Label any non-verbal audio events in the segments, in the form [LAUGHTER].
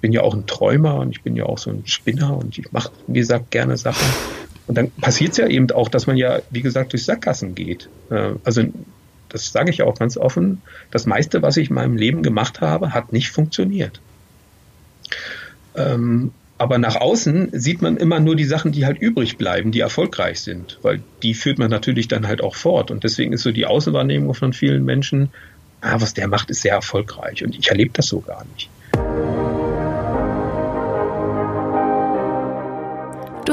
ich bin ja auch ein Träumer und ich bin ja auch so ein Spinner und ich mache, wie gesagt, gerne Sachen. Und dann passiert es ja eben auch, dass man ja, wie gesagt, durch Sackgassen geht. Äh, also das sage ich auch ganz offen, das meiste, was ich in meinem Leben gemacht habe, hat nicht funktioniert. Ähm, aber nach außen sieht man immer nur die Sachen, die halt übrig bleiben, die erfolgreich sind, weil die führt man natürlich dann halt auch fort. Und deswegen ist so die Außenwahrnehmung von vielen Menschen, ah, was der macht, ist sehr erfolgreich. Und ich erlebe das so gar nicht.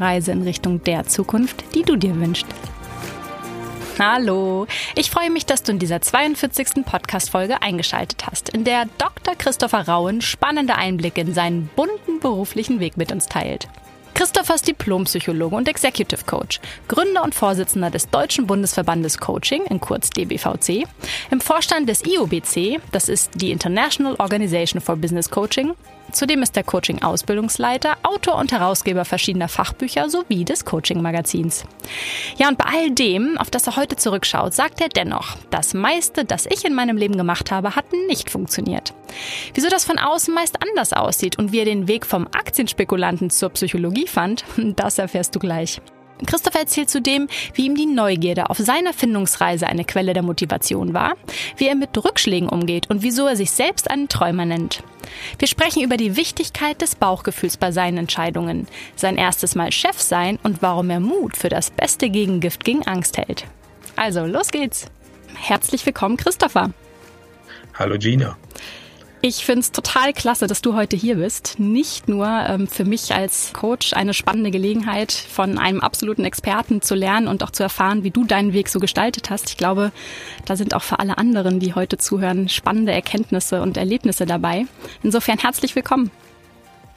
Reise in Richtung der Zukunft, die du dir wünschst. Hallo, ich freue mich, dass du in dieser 42. Podcast-Folge eingeschaltet hast, in der Dr. Christopher Rauen spannende Einblicke in seinen bunten beruflichen Weg mit uns teilt. Christopher ist Diplompsychologe und Executive Coach, Gründer und Vorsitzender des Deutschen Bundesverbandes Coaching, in kurz DBVC, im Vorstand des IOBC, das ist die International Organization for Business Coaching, Zudem ist er Coaching-Ausbildungsleiter, Autor und Herausgeber verschiedener Fachbücher sowie des Coaching-Magazins. Ja, und bei all dem, auf das er heute zurückschaut, sagt er dennoch, das meiste, das ich in meinem Leben gemacht habe, hat nicht funktioniert. Wieso das von außen meist anders aussieht und wie er den Weg vom Aktienspekulanten zur Psychologie fand, [LAUGHS] das erfährst du gleich. Christopher erzählt zudem, wie ihm die Neugierde auf seiner Findungsreise eine Quelle der Motivation war, wie er mit Rückschlägen umgeht und wieso er sich selbst einen Träumer nennt. Wir sprechen über die Wichtigkeit des Bauchgefühls bei seinen Entscheidungen, sein erstes Mal Chef sein und warum er Mut für das beste Gegengift gegen Angst hält. Also, los geht's. Herzlich willkommen, Christopher. Hallo Gina. Ich finde es total klasse, dass du heute hier bist. Nicht nur ähm, für mich als Coach eine spannende Gelegenheit, von einem absoluten Experten zu lernen und auch zu erfahren, wie du deinen Weg so gestaltet hast. Ich glaube, da sind auch für alle anderen, die heute zuhören, spannende Erkenntnisse und Erlebnisse dabei. Insofern herzlich willkommen.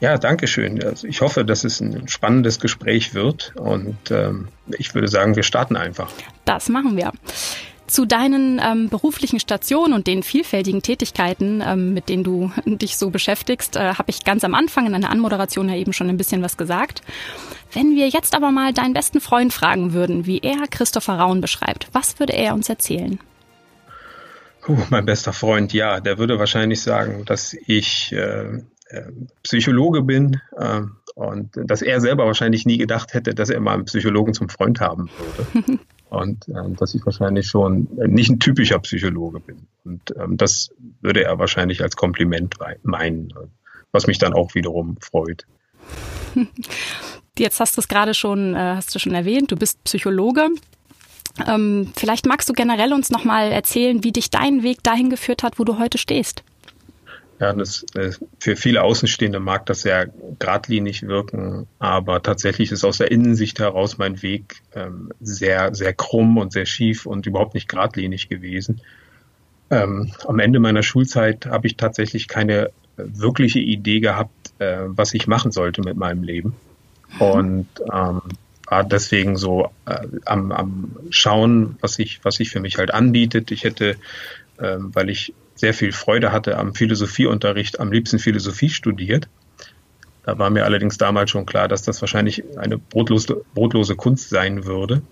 Ja, danke schön. Also ich hoffe, dass es ein spannendes Gespräch wird und ähm, ich würde sagen, wir starten einfach. Das machen wir. Zu deinen ähm, beruflichen Stationen und den vielfältigen Tätigkeiten, ähm, mit denen du [LAUGHS] dich so beschäftigst, äh, habe ich ganz am Anfang in einer Anmoderation ja eben schon ein bisschen was gesagt. Wenn wir jetzt aber mal deinen besten Freund fragen würden, wie er Christopher Raun beschreibt, was würde er uns erzählen? Puh, mein bester Freund, ja, der würde wahrscheinlich sagen, dass ich äh, äh, Psychologe bin äh, und dass er selber wahrscheinlich nie gedacht hätte, dass er mal einen Psychologen zum Freund haben würde. [LAUGHS] und ähm, dass ich wahrscheinlich schon nicht ein typischer Psychologe bin. Und ähm, das würde er wahrscheinlich als Kompliment meinen, was mich dann auch wiederum freut. Jetzt hast du es gerade schon, äh, hast du schon erwähnt, du bist Psychologe. Ähm, vielleicht magst du generell uns nochmal erzählen, wie dich dein Weg dahin geführt hat, wo du heute stehst. Ja, das, äh, für viele Außenstehende mag das sehr geradlinig wirken, aber tatsächlich ist aus der Innensicht heraus mein Weg ähm, sehr, sehr krumm und sehr schief und überhaupt nicht geradlinig gewesen. Ähm, am Ende meiner Schulzeit habe ich tatsächlich keine wirkliche Idee gehabt, äh, was ich machen sollte mit meinem Leben. Und ähm, war deswegen so äh, am, am Schauen, was sich was sich für mich halt anbietet. Ich hätte, ähm, weil ich sehr viel Freude hatte am Philosophieunterricht, am liebsten Philosophie studiert. Da war mir allerdings damals schon klar, dass das wahrscheinlich eine brotlose, brotlose Kunst sein würde.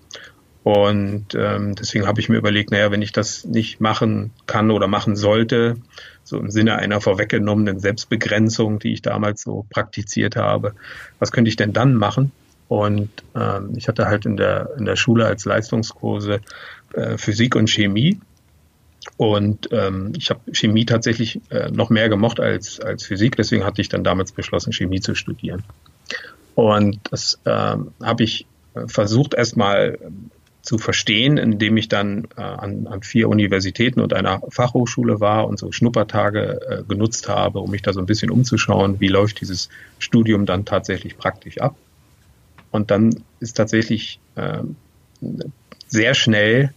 Und ähm, deswegen habe ich mir überlegt, naja, wenn ich das nicht machen kann oder machen sollte, so im Sinne einer vorweggenommenen Selbstbegrenzung, die ich damals so praktiziert habe, was könnte ich denn dann machen? Und ähm, ich hatte halt in der, in der Schule als Leistungskurse äh, Physik und Chemie und ähm, ich habe Chemie tatsächlich äh, noch mehr gemocht als, als Physik, deswegen hatte ich dann damals beschlossen, Chemie zu studieren. Und das ähm, habe ich äh, versucht erstmal ähm, zu verstehen, indem ich dann äh, an, an vier Universitäten und einer Fachhochschule war und so Schnuppertage äh, genutzt habe, um mich da so ein bisschen umzuschauen, wie läuft dieses Studium dann tatsächlich praktisch ab. Und dann ist tatsächlich äh, sehr schnell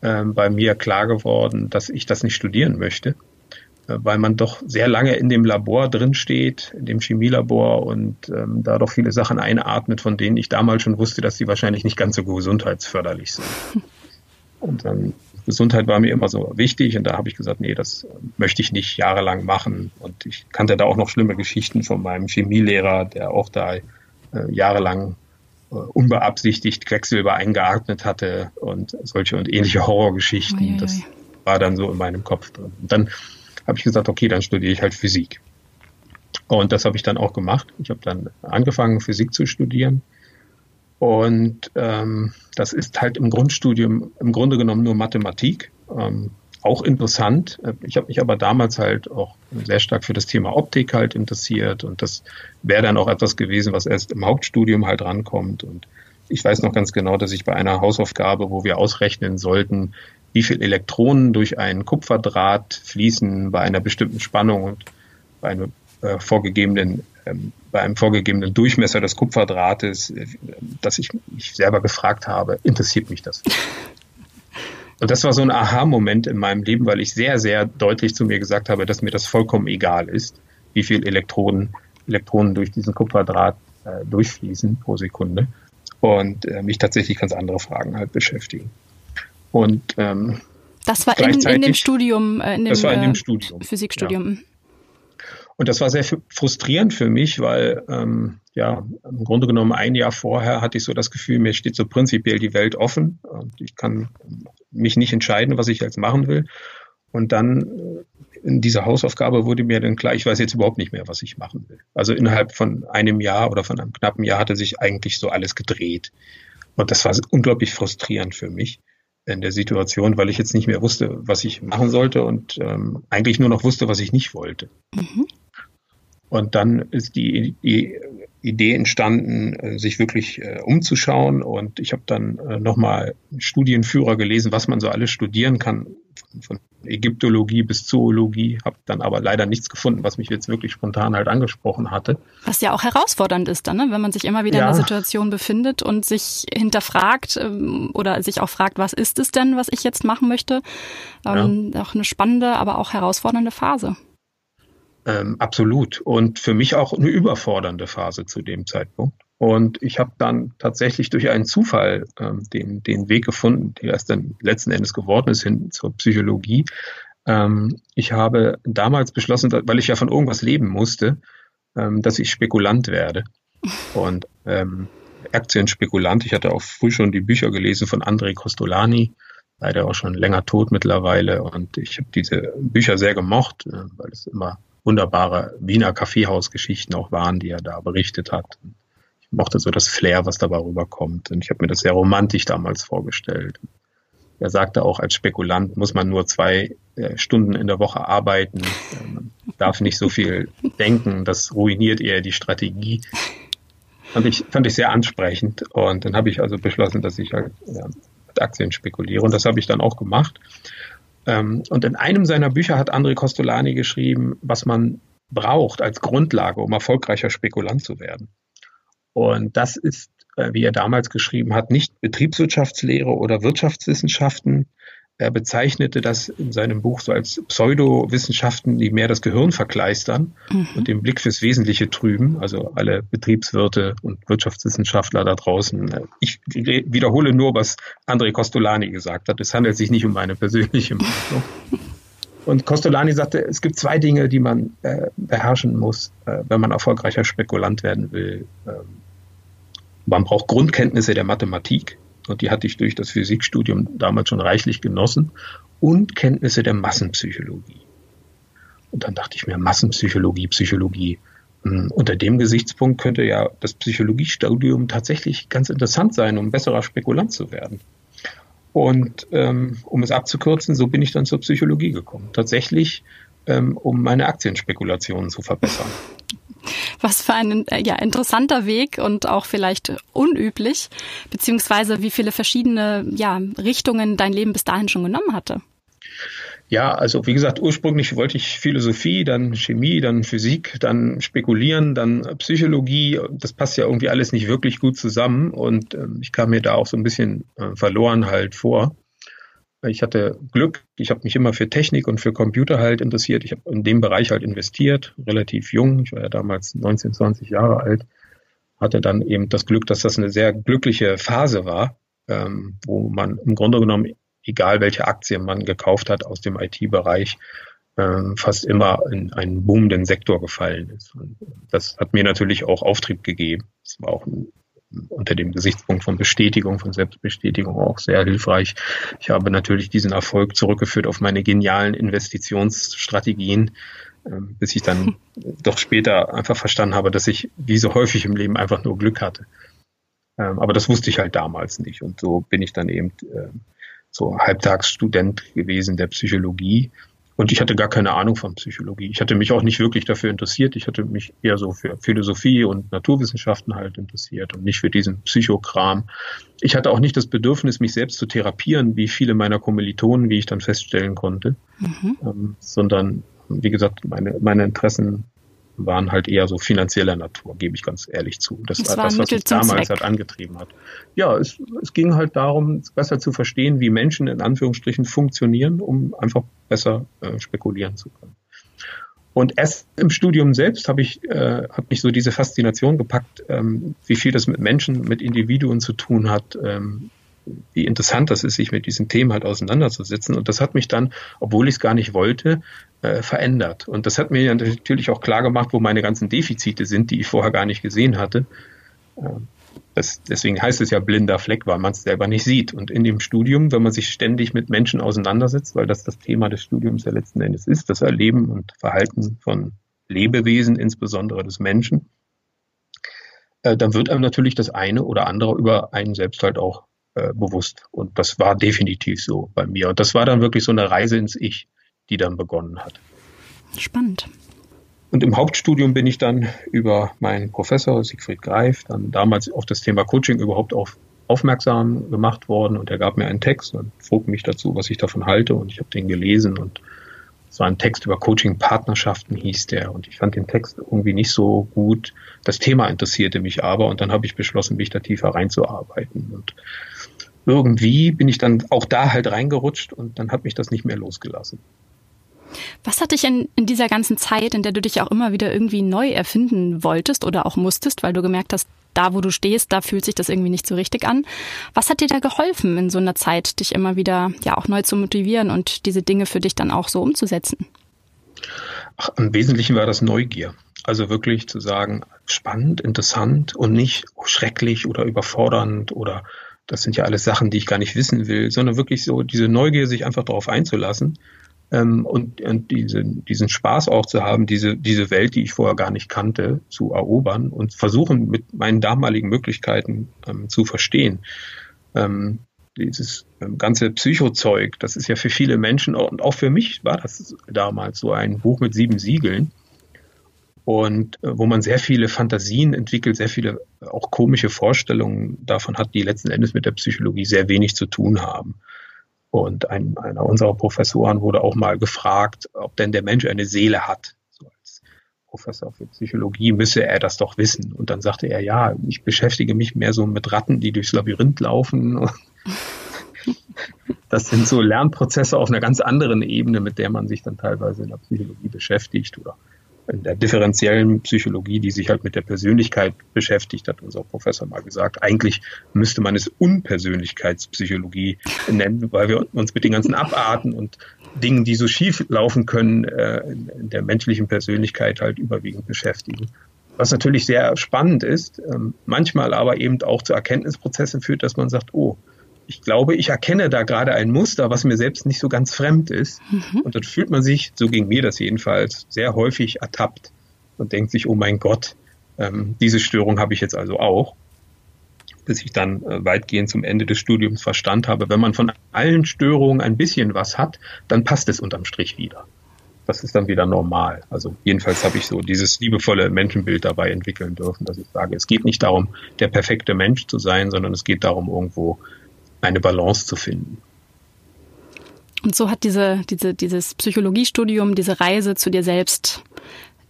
bei mir klar geworden, dass ich das nicht studieren möchte. äh, weil man doch sehr lange in dem Labor drin steht, in dem Chemielabor und ähm, da doch viele Sachen einatmet, von denen ich damals schon wusste, dass sie wahrscheinlich nicht ganz so gesundheitsförderlich sind. [LAUGHS] Und dann Gesundheit war mir immer so wichtig und da habe ich gesagt, nee, das möchte ich nicht jahrelang machen. Und ich kannte da auch noch schlimme Geschichten von meinem Chemielehrer, der auch da äh, jahrelang unbeabsichtigt Quecksilber eingeatmet hatte und solche und ähnliche Horrorgeschichten. Oh, das war dann so in meinem Kopf drin. Und dann habe ich gesagt, okay, dann studiere ich halt Physik. Und das habe ich dann auch gemacht. Ich habe dann angefangen, Physik zu studieren und ähm, das ist halt im Grundstudium im Grunde genommen nur Mathematik. Ähm, auch interessant. Ich habe mich aber damals halt auch sehr stark für das Thema Optik halt interessiert und das wäre dann auch etwas gewesen, was erst im Hauptstudium halt rankommt. Und ich weiß noch ganz genau, dass ich bei einer Hausaufgabe, wo wir ausrechnen sollten, wie viel Elektronen durch einen Kupferdraht fließen bei einer bestimmten Spannung und bei einem äh, vorgegebenen ähm, bei einem vorgegebenen Durchmesser des Kupferdrahtes, äh, dass ich mich selber gefragt habe, interessiert mich das? Und das war so ein Aha-Moment in meinem Leben, weil ich sehr, sehr deutlich zu mir gesagt habe, dass mir das vollkommen egal ist, wie viel Elektronen, Elektronen durch diesen Kupferdraht äh, durchfließen pro Sekunde und äh, mich tatsächlich ganz andere Fragen halt beschäftigen. Und ähm, das war in, in dem Studium, äh, in dem, das war in dem äh, Studium. Physikstudium. Ja. Und das war sehr frustrierend für mich, weil ähm, ja im Grunde genommen ein Jahr vorher hatte ich so das Gefühl, mir steht so prinzipiell die Welt offen ich kann mich nicht entscheiden, was ich jetzt machen will. Und dann äh, in dieser Hausaufgabe wurde mir dann klar, ich weiß jetzt überhaupt nicht mehr, was ich machen will. Also innerhalb von einem Jahr oder von einem knappen Jahr hatte sich eigentlich so alles gedreht. Und das war unglaublich frustrierend für mich in der Situation, weil ich jetzt nicht mehr wusste, was ich machen sollte und ähm, eigentlich nur noch wusste, was ich nicht wollte. Mhm. Und dann ist die, die Idee entstanden, äh, sich wirklich äh, umzuschauen. Und ich habe dann äh, nochmal Studienführer gelesen, was man so alles studieren kann, von, von Ägyptologie bis Zoologie, habe dann aber leider nichts gefunden, was mich jetzt wirklich spontan halt angesprochen hatte. Was ja auch herausfordernd ist dann, ne? wenn man sich immer wieder ja. in der Situation befindet und sich hinterfragt ähm, oder sich auch fragt, was ist es denn, was ich jetzt machen möchte. Ähm, ja. Auch eine spannende, aber auch herausfordernde Phase. Ähm, absolut. Und für mich auch eine überfordernde Phase zu dem Zeitpunkt. Und ich habe dann tatsächlich durch einen Zufall ähm, den, den Weg gefunden, der es dann letzten Endes geworden ist, hin zur Psychologie. Ähm, ich habe damals beschlossen, weil ich ja von irgendwas leben musste, ähm, dass ich Spekulant werde. Und ähm, Aktienspekulant. Ich hatte auch früh schon die Bücher gelesen von André Costolani, leider auch schon länger tot mittlerweile. Und ich habe diese Bücher sehr gemocht, äh, weil es immer wunderbare Wiener Kaffeehausgeschichten auch waren, die er da berichtet hat. Ich mochte so das Flair, was dabei rüberkommt. Und ich habe mir das sehr romantisch damals vorgestellt. Er sagte auch, als Spekulant muss man nur zwei äh, Stunden in der Woche arbeiten. Man darf nicht so viel denken. Das ruiniert eher die Strategie. Fand ich, fand ich sehr ansprechend. Und dann habe ich also beschlossen, dass ich halt ja, mit Aktien spekuliere. Und das habe ich dann auch gemacht. Ähm, und in einem seiner Bücher hat André Costolani geschrieben, was man braucht als Grundlage, um erfolgreicher Spekulant zu werden. Und das ist, äh, wie er damals geschrieben hat, nicht Betriebswirtschaftslehre oder Wirtschaftswissenschaften, er bezeichnete das in seinem Buch so als Pseudowissenschaften, die mehr das Gehirn verkleistern mhm. und den Blick fürs Wesentliche trüben. Also alle Betriebswirte und Wirtschaftswissenschaftler da draußen. Ich wiederhole nur, was André Costolani gesagt hat. Es handelt sich nicht um meine persönliche Meinung. [LAUGHS] Und Costolani sagte, es gibt zwei Dinge, die man äh, beherrschen muss, äh, wenn man erfolgreicher Spekulant werden will. Ähm, man braucht Grundkenntnisse der Mathematik und die hatte ich durch das Physikstudium damals schon reichlich genossen, und Kenntnisse der Massenpsychologie. Und dann dachte ich mir, Massenpsychologie, Psychologie. Hm, unter dem Gesichtspunkt könnte ja das Psychologiestudium tatsächlich ganz interessant sein, um besserer Spekulant zu werden. Und ähm, um es abzukürzen, so bin ich dann zur Psychologie gekommen. Tatsächlich, ähm, um meine Aktienspekulationen zu verbessern. Was für ein äh, ja, interessanter Weg und auch vielleicht unüblich, beziehungsweise wie viele verschiedene ja, Richtungen dein Leben bis dahin schon genommen hatte. Ja, also wie gesagt, ursprünglich wollte ich Philosophie, dann Chemie, dann Physik, dann Spekulieren, dann Psychologie. Das passt ja irgendwie alles nicht wirklich gut zusammen und äh, ich kam mir da auch so ein bisschen äh, verloren halt vor. Ich hatte Glück, ich habe mich immer für Technik und für Computer halt interessiert. Ich habe in dem Bereich halt investiert, relativ jung. Ich war ja damals 19, 20 Jahre alt. Hatte dann eben das Glück, dass das eine sehr glückliche Phase war, ähm, wo man im Grunde genommen, egal welche Aktien man gekauft hat aus dem IT-Bereich, ähm, fast immer in einen boomenden Sektor gefallen ist. Und das hat mir natürlich auch Auftrieb gegeben. Es war auch ein unter dem Gesichtspunkt von Bestätigung, von Selbstbestätigung auch sehr hilfreich. Ich habe natürlich diesen Erfolg zurückgeführt auf meine genialen Investitionsstrategien, ähm, bis ich dann [LAUGHS] doch später einfach verstanden habe, dass ich wie so häufig im Leben einfach nur Glück hatte. Ähm, aber das wusste ich halt damals nicht. Und so bin ich dann eben ähm, so Halbtagsstudent gewesen der Psychologie und ich hatte gar keine Ahnung von Psychologie. Ich hatte mich auch nicht wirklich dafür interessiert. Ich hatte mich eher so für Philosophie und Naturwissenschaften halt interessiert und nicht für diesen Psychokram. Ich hatte auch nicht das Bedürfnis, mich selbst zu therapieren, wie viele meiner Kommilitonen, wie ich dann feststellen konnte, mhm. ähm, sondern wie gesagt, meine, meine Interessen waren halt eher so finanzieller Natur, gebe ich ganz ehrlich zu. Das, das war das, was mich damals halt angetrieben hat. Ja, es, es ging halt darum, besser zu verstehen, wie Menschen in Anführungsstrichen funktionieren, um einfach besser äh, spekulieren zu können. Und erst im Studium selbst habe ich, äh, hat mich so diese Faszination gepackt, ähm, wie viel das mit Menschen, mit Individuen zu tun hat, ähm, wie interessant das ist, sich mit diesen Themen halt auseinanderzusetzen. Und das hat mich dann, obwohl ich es gar nicht wollte, äh, verändert. Und das hat mir natürlich auch klar gemacht, wo meine ganzen Defizite sind, die ich vorher gar nicht gesehen hatte. Ähm, das, deswegen heißt es ja blinder Fleck, weil man es selber nicht sieht. Und in dem Studium, wenn man sich ständig mit Menschen auseinandersetzt, weil das das Thema des Studiums ja letzten Endes ist, das Erleben und Verhalten von Lebewesen, insbesondere des Menschen, äh, dann wird einem natürlich das eine oder andere über einen selbst halt auch äh, bewusst. Und das war definitiv so bei mir. Und das war dann wirklich so eine Reise ins Ich, die dann begonnen hat. Spannend. Und im Hauptstudium bin ich dann über meinen Professor Siegfried Greif dann damals auf das Thema Coaching überhaupt auf, aufmerksam gemacht worden und er gab mir einen Text und frug mich dazu, was ich davon halte und ich habe den gelesen und es war ein Text über Coaching-Partnerschaften hieß der und ich fand den Text irgendwie nicht so gut. Das Thema interessierte mich aber und dann habe ich beschlossen, mich da tiefer reinzuarbeiten und irgendwie bin ich dann auch da halt reingerutscht und dann hat mich das nicht mehr losgelassen. Was hat dich in, in dieser ganzen Zeit, in der du dich auch immer wieder irgendwie neu erfinden wolltest oder auch musstest, weil du gemerkt hast, da wo du stehst, da fühlt sich das irgendwie nicht so richtig an. Was hat dir da geholfen in so einer Zeit, dich immer wieder ja auch neu zu motivieren und diese Dinge für dich dann auch so umzusetzen? Ach, Im Wesentlichen war das Neugier. Also wirklich zu sagen, spannend, interessant und nicht schrecklich oder überfordernd oder das sind ja alles Sachen, die ich gar nicht wissen will, sondern wirklich so diese Neugier, sich einfach darauf einzulassen ähm, und, und diese, diesen Spaß auch zu haben, diese, diese Welt, die ich vorher gar nicht kannte, zu erobern und versuchen, mit meinen damaligen Möglichkeiten ähm, zu verstehen. Ähm, dieses ähm, ganze Psychozeug, das ist ja für viele Menschen und auch für mich war das damals so ein Buch mit sieben Siegeln und äh, wo man sehr viele Fantasien entwickelt, sehr viele äh, auch komische Vorstellungen davon hat, die letzten Endes mit der Psychologie sehr wenig zu tun haben. Und ein, einer unserer Professoren wurde auch mal gefragt, ob denn der Mensch eine Seele hat. So als Professor für Psychologie müsse er das doch wissen. Und dann sagte er, ja, ich beschäftige mich mehr so mit Ratten, die durchs Labyrinth laufen. [LAUGHS] Das sind so Lernprozesse auf einer ganz anderen Ebene, mit der man sich dann teilweise in der Psychologie beschäftigt oder der differenziellen Psychologie, die sich halt mit der Persönlichkeit beschäftigt, hat unser Professor mal gesagt. Eigentlich müsste man es Unpersönlichkeitspsychologie nennen, weil wir uns mit den ganzen Abarten und Dingen, die so schief laufen können, äh, in der menschlichen Persönlichkeit halt überwiegend beschäftigen. Was natürlich sehr spannend ist, ähm, manchmal aber eben auch zu Erkenntnisprozessen führt, dass man sagt, oh, ich glaube, ich erkenne da gerade ein Muster, was mir selbst nicht so ganz fremd ist. Mhm. Und dann fühlt man sich, so ging mir das jedenfalls, sehr häufig ertappt und denkt sich, oh mein Gott, ähm, diese Störung habe ich jetzt also auch. Bis ich dann äh, weitgehend zum Ende des Studiums verstand habe, wenn man von allen Störungen ein bisschen was hat, dann passt es unterm Strich wieder. Das ist dann wieder normal. Also jedenfalls habe ich so dieses liebevolle Menschenbild dabei entwickeln dürfen, dass ich sage, es geht nicht darum, der perfekte Mensch zu sein, sondern es geht darum, irgendwo eine Balance zu finden. Und so hat diese, diese, dieses Psychologiestudium, diese Reise zu dir selbst,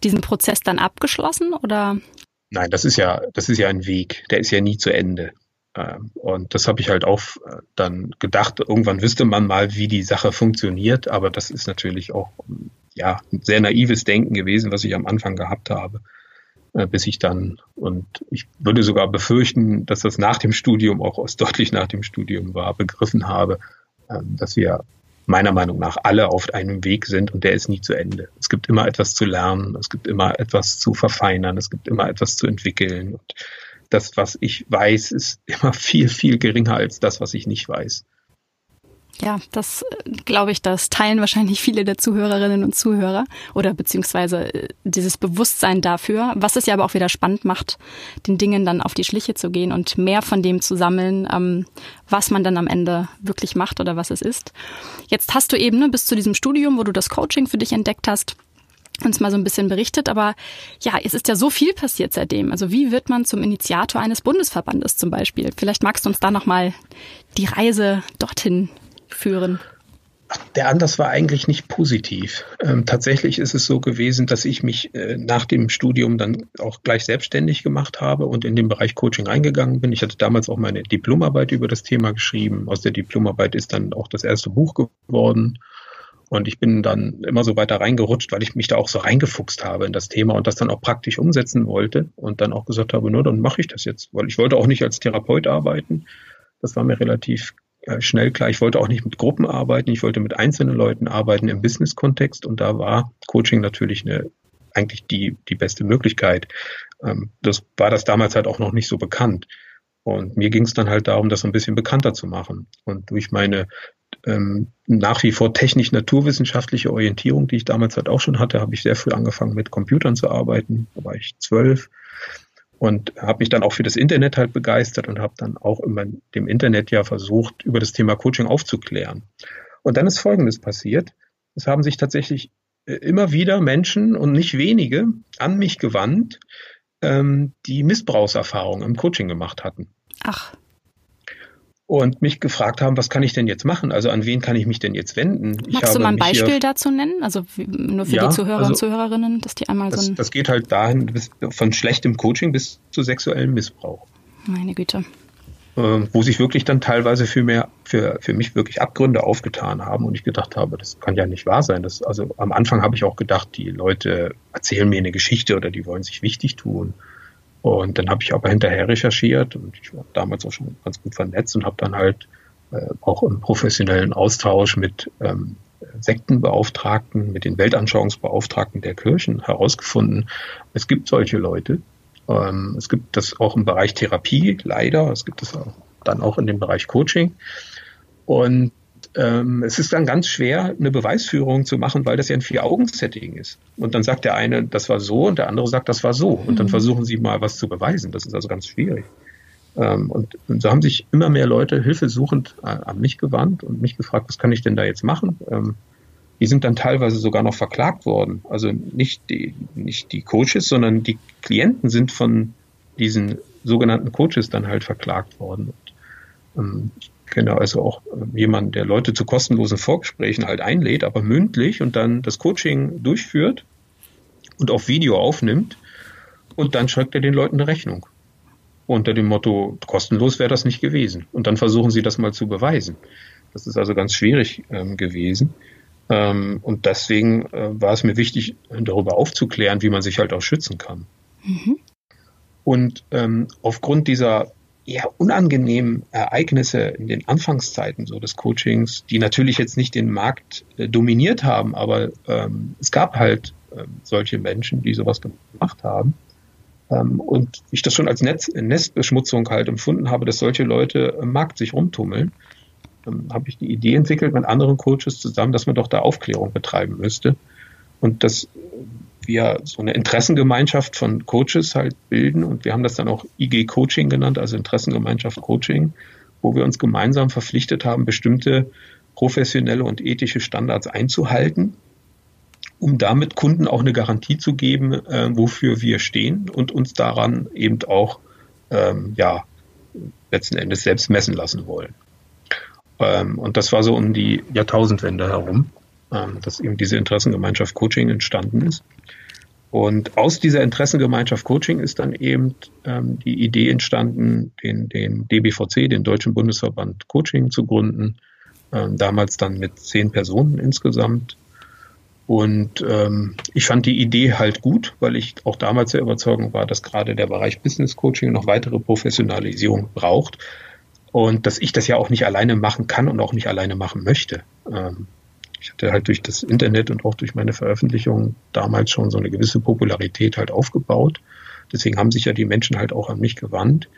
diesen Prozess dann abgeschlossen oder? Nein, das ist ja, das ist ja ein Weg, der ist ja nie zu Ende. Ähm, und das habe ich halt auch äh, dann gedacht, irgendwann wüsste man mal, wie die Sache funktioniert, aber das ist natürlich auch ja, ein sehr naives Denken gewesen, was ich am Anfang gehabt habe, bis ich dann, und ich würde sogar befürchten, dass das nach dem Studium, auch aus deutlich nach dem Studium war, begriffen habe, ähm, dass wir meiner Meinung nach alle auf einem Weg sind und der ist nie zu Ende. Es gibt immer etwas zu lernen, es gibt immer etwas zu verfeinern, es gibt immer etwas zu entwickeln. Und das, was ich weiß, ist [LAUGHS] immer viel, viel geringer als das, was ich nicht weiß. Ja, das äh, glaube ich, das teilen wahrscheinlich viele der Zuhörerinnen und Zuhörer oder beziehungsweise äh, dieses Bewusstsein dafür, was es ja aber auch wieder spannend macht, den Dingen dann auf die Schliche zu gehen und mehr von dem zu sammeln, ähm, was man dann am Ende wirklich macht oder was es ist. Jetzt hast du eben ne, bis zu diesem Studium, wo du das Coaching für dich entdeckt hast, uns mal so ein bisschen berichtet, aber ja, es ist ja so viel passiert seitdem. Also wie wird man zum Initiator eines Bundesverbandes zum Beispiel? Vielleicht magst du uns da nochmal die Reise dorthin führen? Der Anlass war eigentlich nicht positiv. Ähm, tatsächlich ist es so gewesen, dass ich mich äh, nach dem Studium dann auch gleich selbstständig gemacht habe und in den Bereich Coaching eingegangen bin. Ich hatte damals auch meine Diplomarbeit über das Thema geschrieben. Aus der Diplomarbeit ist dann auch das erste Buch geworden. Und ich bin dann immer so weiter reingerutscht, weil ich mich da auch so reingefuchst habe in das Thema und das dann auch praktisch umsetzen wollte und dann auch gesagt habe, nur dann mache ich das jetzt, weil ich wollte auch nicht als Therapeut arbeiten. Das war mir relativ schnell klar, ich wollte auch nicht mit Gruppen arbeiten, ich wollte mit einzelnen Leuten arbeiten im Business-Kontext und da war Coaching natürlich eine, eigentlich die, die beste Möglichkeit. Ähm, das war das damals halt auch noch nicht so bekannt. Und mir ging es dann halt darum, das ein bisschen bekannter zu machen. Und durch meine ähm, nach wie vor technisch-naturwissenschaftliche Orientierung, die ich damals halt auch schon hatte, habe ich sehr früh angefangen mit Computern zu arbeiten. Da war ich zwölf und habe mich dann auch für das Internet halt begeistert und habe dann auch immer dem Internet ja versucht, über das Thema Coaching aufzuklären. Und dann ist Folgendes passiert. Es haben sich tatsächlich äh, immer wieder Menschen und nicht wenige an mich gewandt, ähm, die Missbrauchserfahrungen im Coaching gemacht hatten. Ach und mich gefragt haben, was kann ich denn jetzt machen? Also an wen kann ich mich denn jetzt wenden? Magst du mal ein Beispiel dazu nennen? Also nur für ja, die Zuhörer also, und Zuhörerinnen, dass die einmal das, so ein... Das geht halt dahin, bis, von schlechtem Coaching bis zu sexuellem Missbrauch. Meine Güte. Äh, wo sich wirklich dann teilweise für, mehr, für, für mich wirklich Abgründe aufgetan haben und ich gedacht habe, das kann ja nicht wahr sein. Das, also am Anfang habe ich auch gedacht, die Leute erzählen mir eine Geschichte oder die wollen sich wichtig tun. Und dann habe ich aber hinterher recherchiert und ich war damals auch schon ganz gut vernetzt und habe dann halt äh, auch im professionellen Austausch mit ähm, Sektenbeauftragten, mit den Weltanschauungsbeauftragten der Kirchen herausgefunden, es gibt solche Leute. Ähm, es gibt das auch im Bereich Therapie, leider. Es gibt es dann auch in dem Bereich Coaching. Und ähm, es ist dann ganz schwer, eine Beweisführung zu machen, weil das ja ein Vier-Augen-Setting ist. Und dann sagt der eine, das war so, und der andere sagt, das war so. Und dann mhm. versuchen sie mal was zu beweisen. Das ist also ganz schwierig. Ähm, und, und, so haben sich immer mehr Leute hilfesuchend äh, an mich gewandt und mich gefragt, was kann ich denn da jetzt machen? Ähm, die sind dann teilweise sogar noch verklagt worden. Also nicht die, nicht die Coaches, sondern die Klienten sind von diesen sogenannten Coaches dann halt verklagt worden. Und, ähm, ich kenne also auch äh, jemanden, der Leute zu kostenlosen Vorgesprächen halt einlädt, aber mündlich und dann das Coaching durchführt und auf Video aufnimmt und dann schreibt er den Leuten eine Rechnung. Unter dem Motto, kostenlos wäre das nicht gewesen. Und dann versuchen sie das mal zu beweisen. Das ist also ganz schwierig ähm, gewesen. Ähm, und deswegen äh, war es mir wichtig, darüber aufzuklären, wie man sich halt auch schützen kann. Mhm. Und ähm, aufgrund dieser eher unangenehmen Ereignisse in den Anfangszeiten so des Coachings, die natürlich jetzt nicht den Markt äh, dominiert haben, aber ähm, es gab halt äh, solche Menschen, die sowas gemacht haben. Ähm, und ich das schon als Netz, Nestbeschmutzung halt empfunden habe, dass solche Leute im Markt sich rumtummeln, ähm, habe ich die Idee entwickelt mit anderen Coaches zusammen, dass man doch da Aufklärung betreiben müsste. Und das wir so eine Interessengemeinschaft von Coaches halt bilden und wir haben das dann auch IG Coaching genannt, also Interessengemeinschaft Coaching, wo wir uns gemeinsam verpflichtet haben, bestimmte professionelle und ethische Standards einzuhalten, um damit Kunden auch eine Garantie zu geben, äh, wofür wir stehen und uns daran eben auch ähm, ja letzten Endes selbst messen lassen wollen. Ähm, und das war so um die Jahrtausendwende herum, ähm, dass eben diese Interessengemeinschaft Coaching entstanden ist. Und aus dieser Interessengemeinschaft Coaching ist dann eben ähm, die Idee entstanden, den, den DBVC, den Deutschen Bundesverband Coaching, zu gründen. Ähm, damals dann mit zehn Personen insgesamt. Und ähm, ich fand die Idee halt gut, weil ich auch damals der Überzeugung war, dass gerade der Bereich Business Coaching noch weitere Professionalisierung braucht. Und dass ich das ja auch nicht alleine machen kann und auch nicht alleine machen möchte. Ähm, ich hatte halt durch das Internet und auch durch meine Veröffentlichungen damals schon so eine gewisse Popularität halt aufgebaut. Deswegen haben sich ja die Menschen halt auch an mich gewandt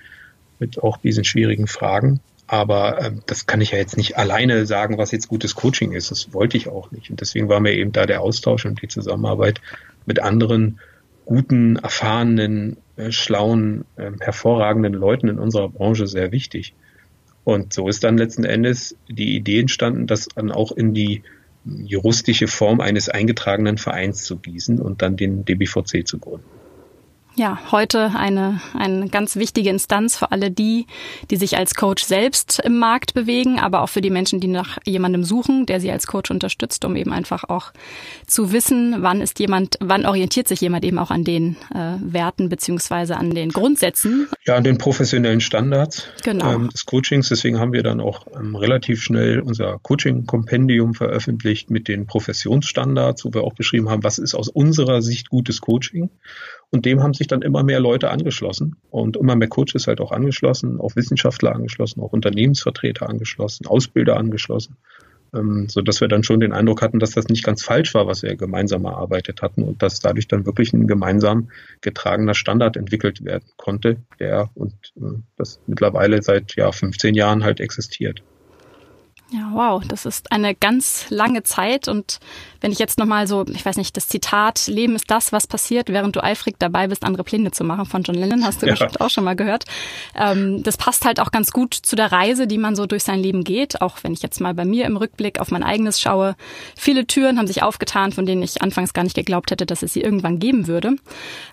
mit auch diesen schwierigen Fragen. Aber ähm, das kann ich ja jetzt nicht alleine sagen, was jetzt gutes Coaching ist. Das wollte ich auch nicht. Und deswegen war mir eben da der Austausch und die Zusammenarbeit mit anderen guten, erfahrenen, äh, schlauen, äh, hervorragenden Leuten in unserer Branche sehr wichtig. Und so ist dann letzten Endes die Idee entstanden, das dann auch in die juristische Form eines eingetragenen Vereins zu gießen und dann den DBVC zu gründen ja, heute eine, eine ganz wichtige Instanz für alle die, die sich als Coach selbst im Markt bewegen, aber auch für die Menschen, die nach jemandem suchen, der sie als Coach unterstützt, um eben einfach auch zu wissen, wann ist jemand, wann orientiert sich jemand eben auch an den äh, Werten beziehungsweise an den Grundsätzen. Ja, an den professionellen Standards genau. ähm, des Coachings. Deswegen haben wir dann auch ähm, relativ schnell unser Coaching-Kompendium veröffentlicht mit den Professionsstandards, wo wir auch beschrieben haben, was ist aus unserer Sicht gutes Coaching. Und dem haben sich dann immer mehr Leute angeschlossen und immer mehr Coaches halt auch angeschlossen, auch Wissenschaftler angeschlossen, auch Unternehmensvertreter angeschlossen, Ausbilder angeschlossen, ähm, so dass wir dann schon den Eindruck hatten, dass das nicht ganz falsch war, was wir gemeinsam erarbeitet hatten und dass dadurch dann wirklich ein gemeinsam getragener Standard entwickelt werden konnte, der und äh, das mittlerweile seit ja 15 Jahren halt existiert. Ja, wow, das ist eine ganz lange Zeit und wenn ich jetzt nochmal so, ich weiß nicht, das Zitat, Leben ist das, was passiert, während du eifrig dabei bist, andere Pläne zu machen von John Lennon, hast du [LAUGHS] ja. bestimmt auch schon mal gehört. Ähm, das passt halt auch ganz gut zu der Reise, die man so durch sein Leben geht, auch wenn ich jetzt mal bei mir im Rückblick auf mein eigenes schaue. Viele Türen haben sich aufgetan, von denen ich anfangs gar nicht geglaubt hätte, dass es sie irgendwann geben würde.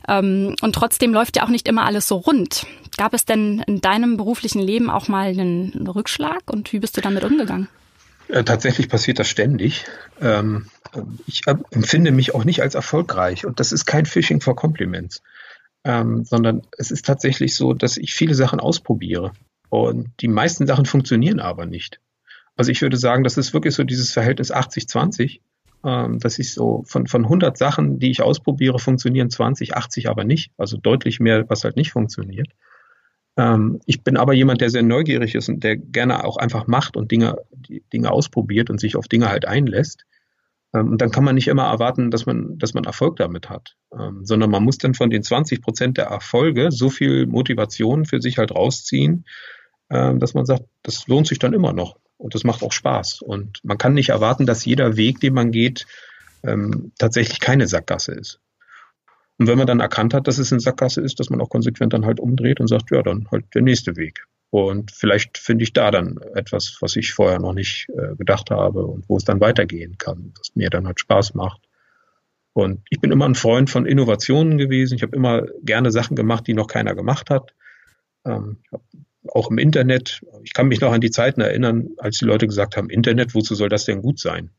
Ähm, und trotzdem läuft ja auch nicht immer alles so rund. Gab es denn in deinem beruflichen Leben auch mal einen Rückschlag und wie bist du damit umgegangen? Äh, tatsächlich passiert das ständig. Ähm, ich empfinde mich auch nicht als erfolgreich und das ist kein Phishing for Compliments, ähm, sondern es ist tatsächlich so, dass ich viele Sachen ausprobiere und die meisten Sachen funktionieren aber nicht. Also ich würde sagen, das ist wirklich so dieses Verhältnis 80-20, ähm, dass ich so von, von 100 Sachen, die ich ausprobiere, funktionieren 20, 80 aber nicht. Also deutlich mehr, was halt nicht funktioniert. Ähm, ich bin aber jemand, der sehr neugierig ist und der gerne auch einfach macht und Dinge, Dinge ausprobiert und sich auf Dinge halt einlässt. Ähm, und dann kann man nicht immer erwarten, dass man, dass man Erfolg damit hat, ähm, sondern man muss dann von den 20 Prozent der Erfolge so viel Motivation für sich halt rausziehen, ähm, dass man sagt, das lohnt sich dann immer noch und das macht auch Spaß. Und man kann nicht erwarten, dass jeder Weg, den man geht, ähm, tatsächlich keine Sackgasse ist. Und wenn man dann erkannt hat, dass es eine Sackgasse ist, dass man auch konsequent dann halt umdreht und sagt, ja, dann halt der nächste Weg. Und vielleicht finde ich da dann etwas, was ich vorher noch nicht äh, gedacht habe und wo es dann weitergehen kann, was mir dann halt Spaß macht. Und ich bin immer ein Freund von Innovationen gewesen. Ich habe immer gerne Sachen gemacht, die noch keiner gemacht hat. Ähm, auch im Internet. Ich kann mich noch an die Zeiten erinnern, als die Leute gesagt haben, Internet, wozu soll das denn gut sein?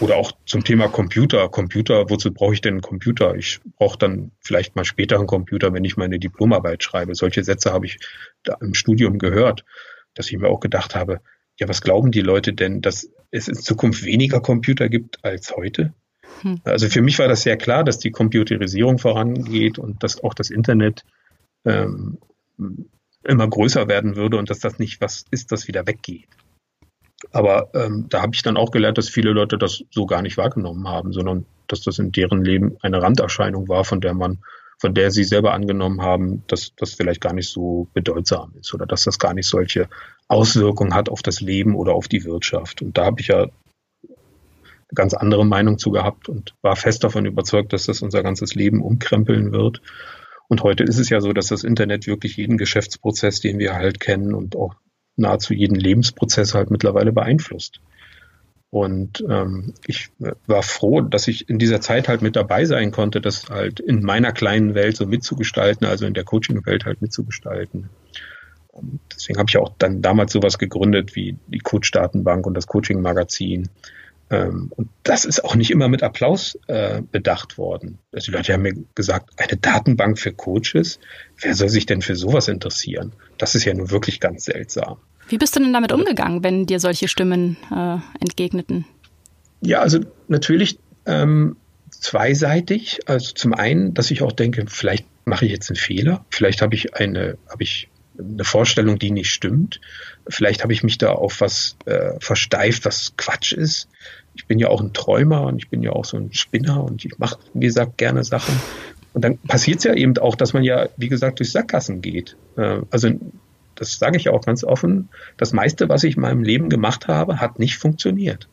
Oder auch zum Thema Computer. Computer, wozu brauche ich denn einen Computer? Ich brauche dann vielleicht mal später einen Computer, wenn ich meine Diplomarbeit schreibe. Solche Sätze habe ich da im Studium gehört, dass ich mir auch gedacht habe, ja, was glauben die Leute denn, dass es in Zukunft weniger Computer gibt als heute? Hm. Also für mich war das sehr klar, dass die Computerisierung vorangeht und dass auch das Internet ähm, immer größer werden würde und dass das nicht was ist, das wieder weggeht. Aber ähm, da habe ich dann auch gelernt, dass viele Leute das so gar nicht wahrgenommen haben, sondern dass das in deren Leben eine Randerscheinung war, von der man, von der sie selber angenommen haben, dass das vielleicht gar nicht so bedeutsam ist oder dass das gar nicht solche Auswirkungen hat auf das Leben oder auf die Wirtschaft. Und da habe ich ja eine ganz andere Meinung zu gehabt und war fest davon überzeugt, dass das unser ganzes Leben umkrempeln wird. Und heute ist es ja so, dass das Internet wirklich jeden Geschäftsprozess, den wir halt kennen und auch nahezu jeden Lebensprozess halt mittlerweile beeinflusst. Und ähm, ich war froh, dass ich in dieser Zeit halt mit dabei sein konnte, das halt in meiner kleinen Welt so mitzugestalten, also in der Coaching-Welt halt mitzugestalten. Und deswegen habe ich auch dann damals sowas gegründet wie die Coach-Datenbank und das Coaching-Magazin, Ähm, und das ist auch nicht immer mit Applaus äh, bedacht worden. Also die Leute haben mir gesagt, eine Datenbank für Coaches, wer soll sich denn für sowas interessieren? Das ist ja nun wirklich ganz seltsam. Wie bist du denn damit umgegangen, wenn dir solche Stimmen äh, entgegneten? Ja, also natürlich ähm, zweiseitig. Also zum einen, dass ich auch denke, vielleicht mache ich jetzt einen Fehler, vielleicht habe ich eine, habe ich eine Vorstellung, die nicht stimmt. Vielleicht habe ich mich da auf was äh, versteift, was Quatsch ist. Ich bin ja auch ein Träumer und ich bin ja auch so ein Spinner und ich mache, wie gesagt, gerne Sachen. Und dann passiert es ja eben auch, dass man ja, wie gesagt, durch Sackgassen geht. Äh, also das sage ich auch ganz offen. Das meiste, was ich in meinem Leben gemacht habe, hat nicht funktioniert.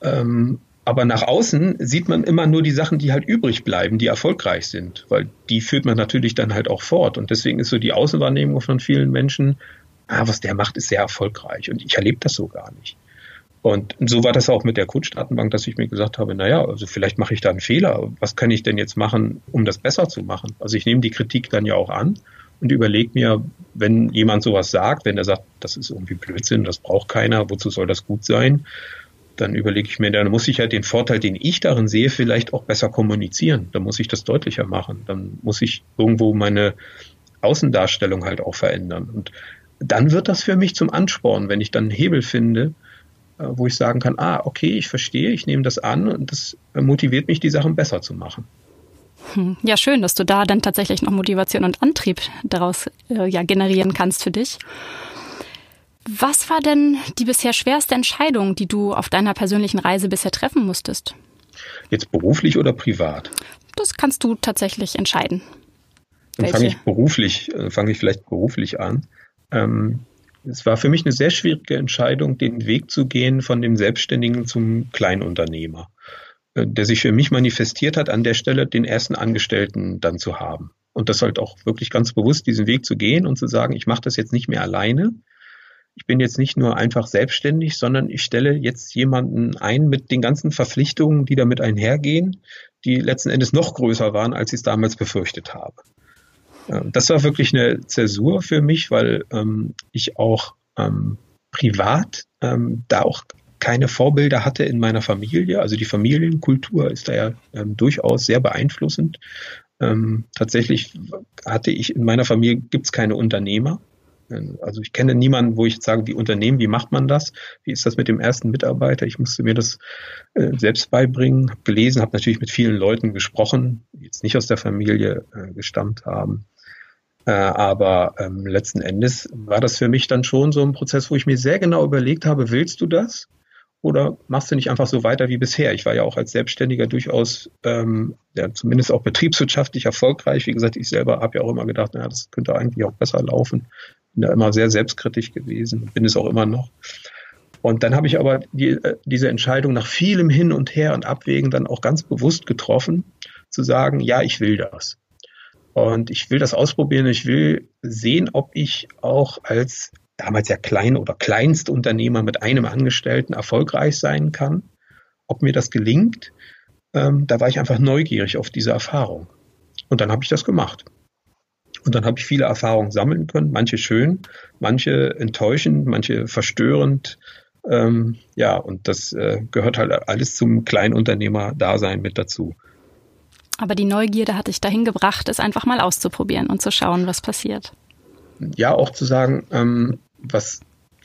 Ähm, aber nach außen sieht man immer nur die Sachen, die halt übrig bleiben, die erfolgreich sind, weil die führt man natürlich dann halt auch fort. Und deswegen ist so die Außenwahrnehmung von vielen Menschen, ah, was der macht, ist sehr erfolgreich. Und ich erlebe das so gar nicht. Und so war das auch mit der Coach-Datenbank, dass ich mir gesagt habe, naja, also vielleicht mache ich da einen Fehler. Was kann ich denn jetzt machen, um das besser zu machen? Also ich nehme die Kritik dann ja auch an und überlege mir, wenn jemand sowas sagt, wenn er sagt, das ist irgendwie Blödsinn, das braucht keiner, wozu soll das gut sein? dann überlege ich mir, dann muss ich halt den Vorteil, den ich darin sehe, vielleicht auch besser kommunizieren. Dann muss ich das deutlicher machen. Dann muss ich irgendwo meine Außendarstellung halt auch verändern. Und dann wird das für mich zum Ansporn, wenn ich dann einen Hebel finde, äh, wo ich sagen kann, ah, okay, ich verstehe, ich nehme das an und das motiviert mich, die Sachen besser zu machen. Hm. Ja, schön, dass du da dann tatsächlich noch Motivation und Antrieb daraus äh, ja, generieren kannst für dich. Was war denn die bisher schwerste Entscheidung, die du auf deiner persönlichen Reise bisher treffen musstest? Jetzt beruflich oder privat? Das kannst du tatsächlich entscheiden. Dann fange ich beruflich, äh, fange ich vielleicht beruflich an. Ähm, es war für mich eine sehr schwierige Entscheidung, den Weg zu gehen von dem Selbstständigen zum Kleinunternehmer, der sich für mich manifestiert hat, an der Stelle den ersten Angestellten dann zu haben. Und das halt auch wirklich ganz bewusst diesen Weg zu gehen und zu sagen, ich mache das jetzt nicht mehr alleine, ich bin jetzt nicht nur einfach selbstständig, sondern ich stelle jetzt jemanden ein mit den ganzen Verpflichtungen, die damit einhergehen, die letzten Endes noch größer waren, als ich es damals befürchtet habe. Ähm, das war wirklich eine Zäsur für mich, weil ähm, ich auch ähm, privat ähm, da auch keine Vorbilder hatte in meiner Familie. Also die Familienkultur ist da ja ähm, durchaus sehr beeinflussend. Ähm, tatsächlich hatte ich in meiner Familie gibt es keine Unternehmer. Also ich kenne niemanden, wo ich jetzt sage, wie Unternehmen, wie macht man das? Wie ist das mit dem ersten Mitarbeiter? Ich musste mir das äh, selbst beibringen, habe gelesen, habe natürlich mit vielen Leuten gesprochen, die jetzt nicht aus der Familie äh, gestammt haben. Äh, aber ähm, letzten Endes war das für mich dann schon so ein Prozess, wo ich mir sehr genau überlegt habe, willst du das? Oder machst du nicht einfach so weiter wie bisher? Ich war ja auch als Selbstständiger durchaus, ähm, ja, zumindest auch betriebswirtschaftlich erfolgreich. Wie gesagt, ich selber habe ja auch immer gedacht, naja, das könnte eigentlich auch besser laufen bin da immer sehr selbstkritisch gewesen, bin es auch immer noch. Und dann habe ich aber die, äh, diese Entscheidung nach vielem Hin und Her und Abwägen dann auch ganz bewusst getroffen, zu sagen, ja, ich will das. Und ich will das ausprobieren. Ich will sehen, ob ich auch als damals ja Klein- oder Kleinstunternehmer mit einem Angestellten erfolgreich sein kann. Ob mir das gelingt, ähm, da war ich einfach neugierig auf diese Erfahrung. Und dann habe ich das gemacht. Und dann habe ich viele Erfahrungen sammeln können, manche schön, manche enttäuschend, manche verstörend. Ähm, ja, und das äh, gehört halt alles zum Kleinunternehmer-Dasein mit dazu. Aber die Neugierde hat dich dahin gebracht, es einfach mal auszuprobieren und zu schauen, was passiert. Ja, auch zu sagen, ähm, was,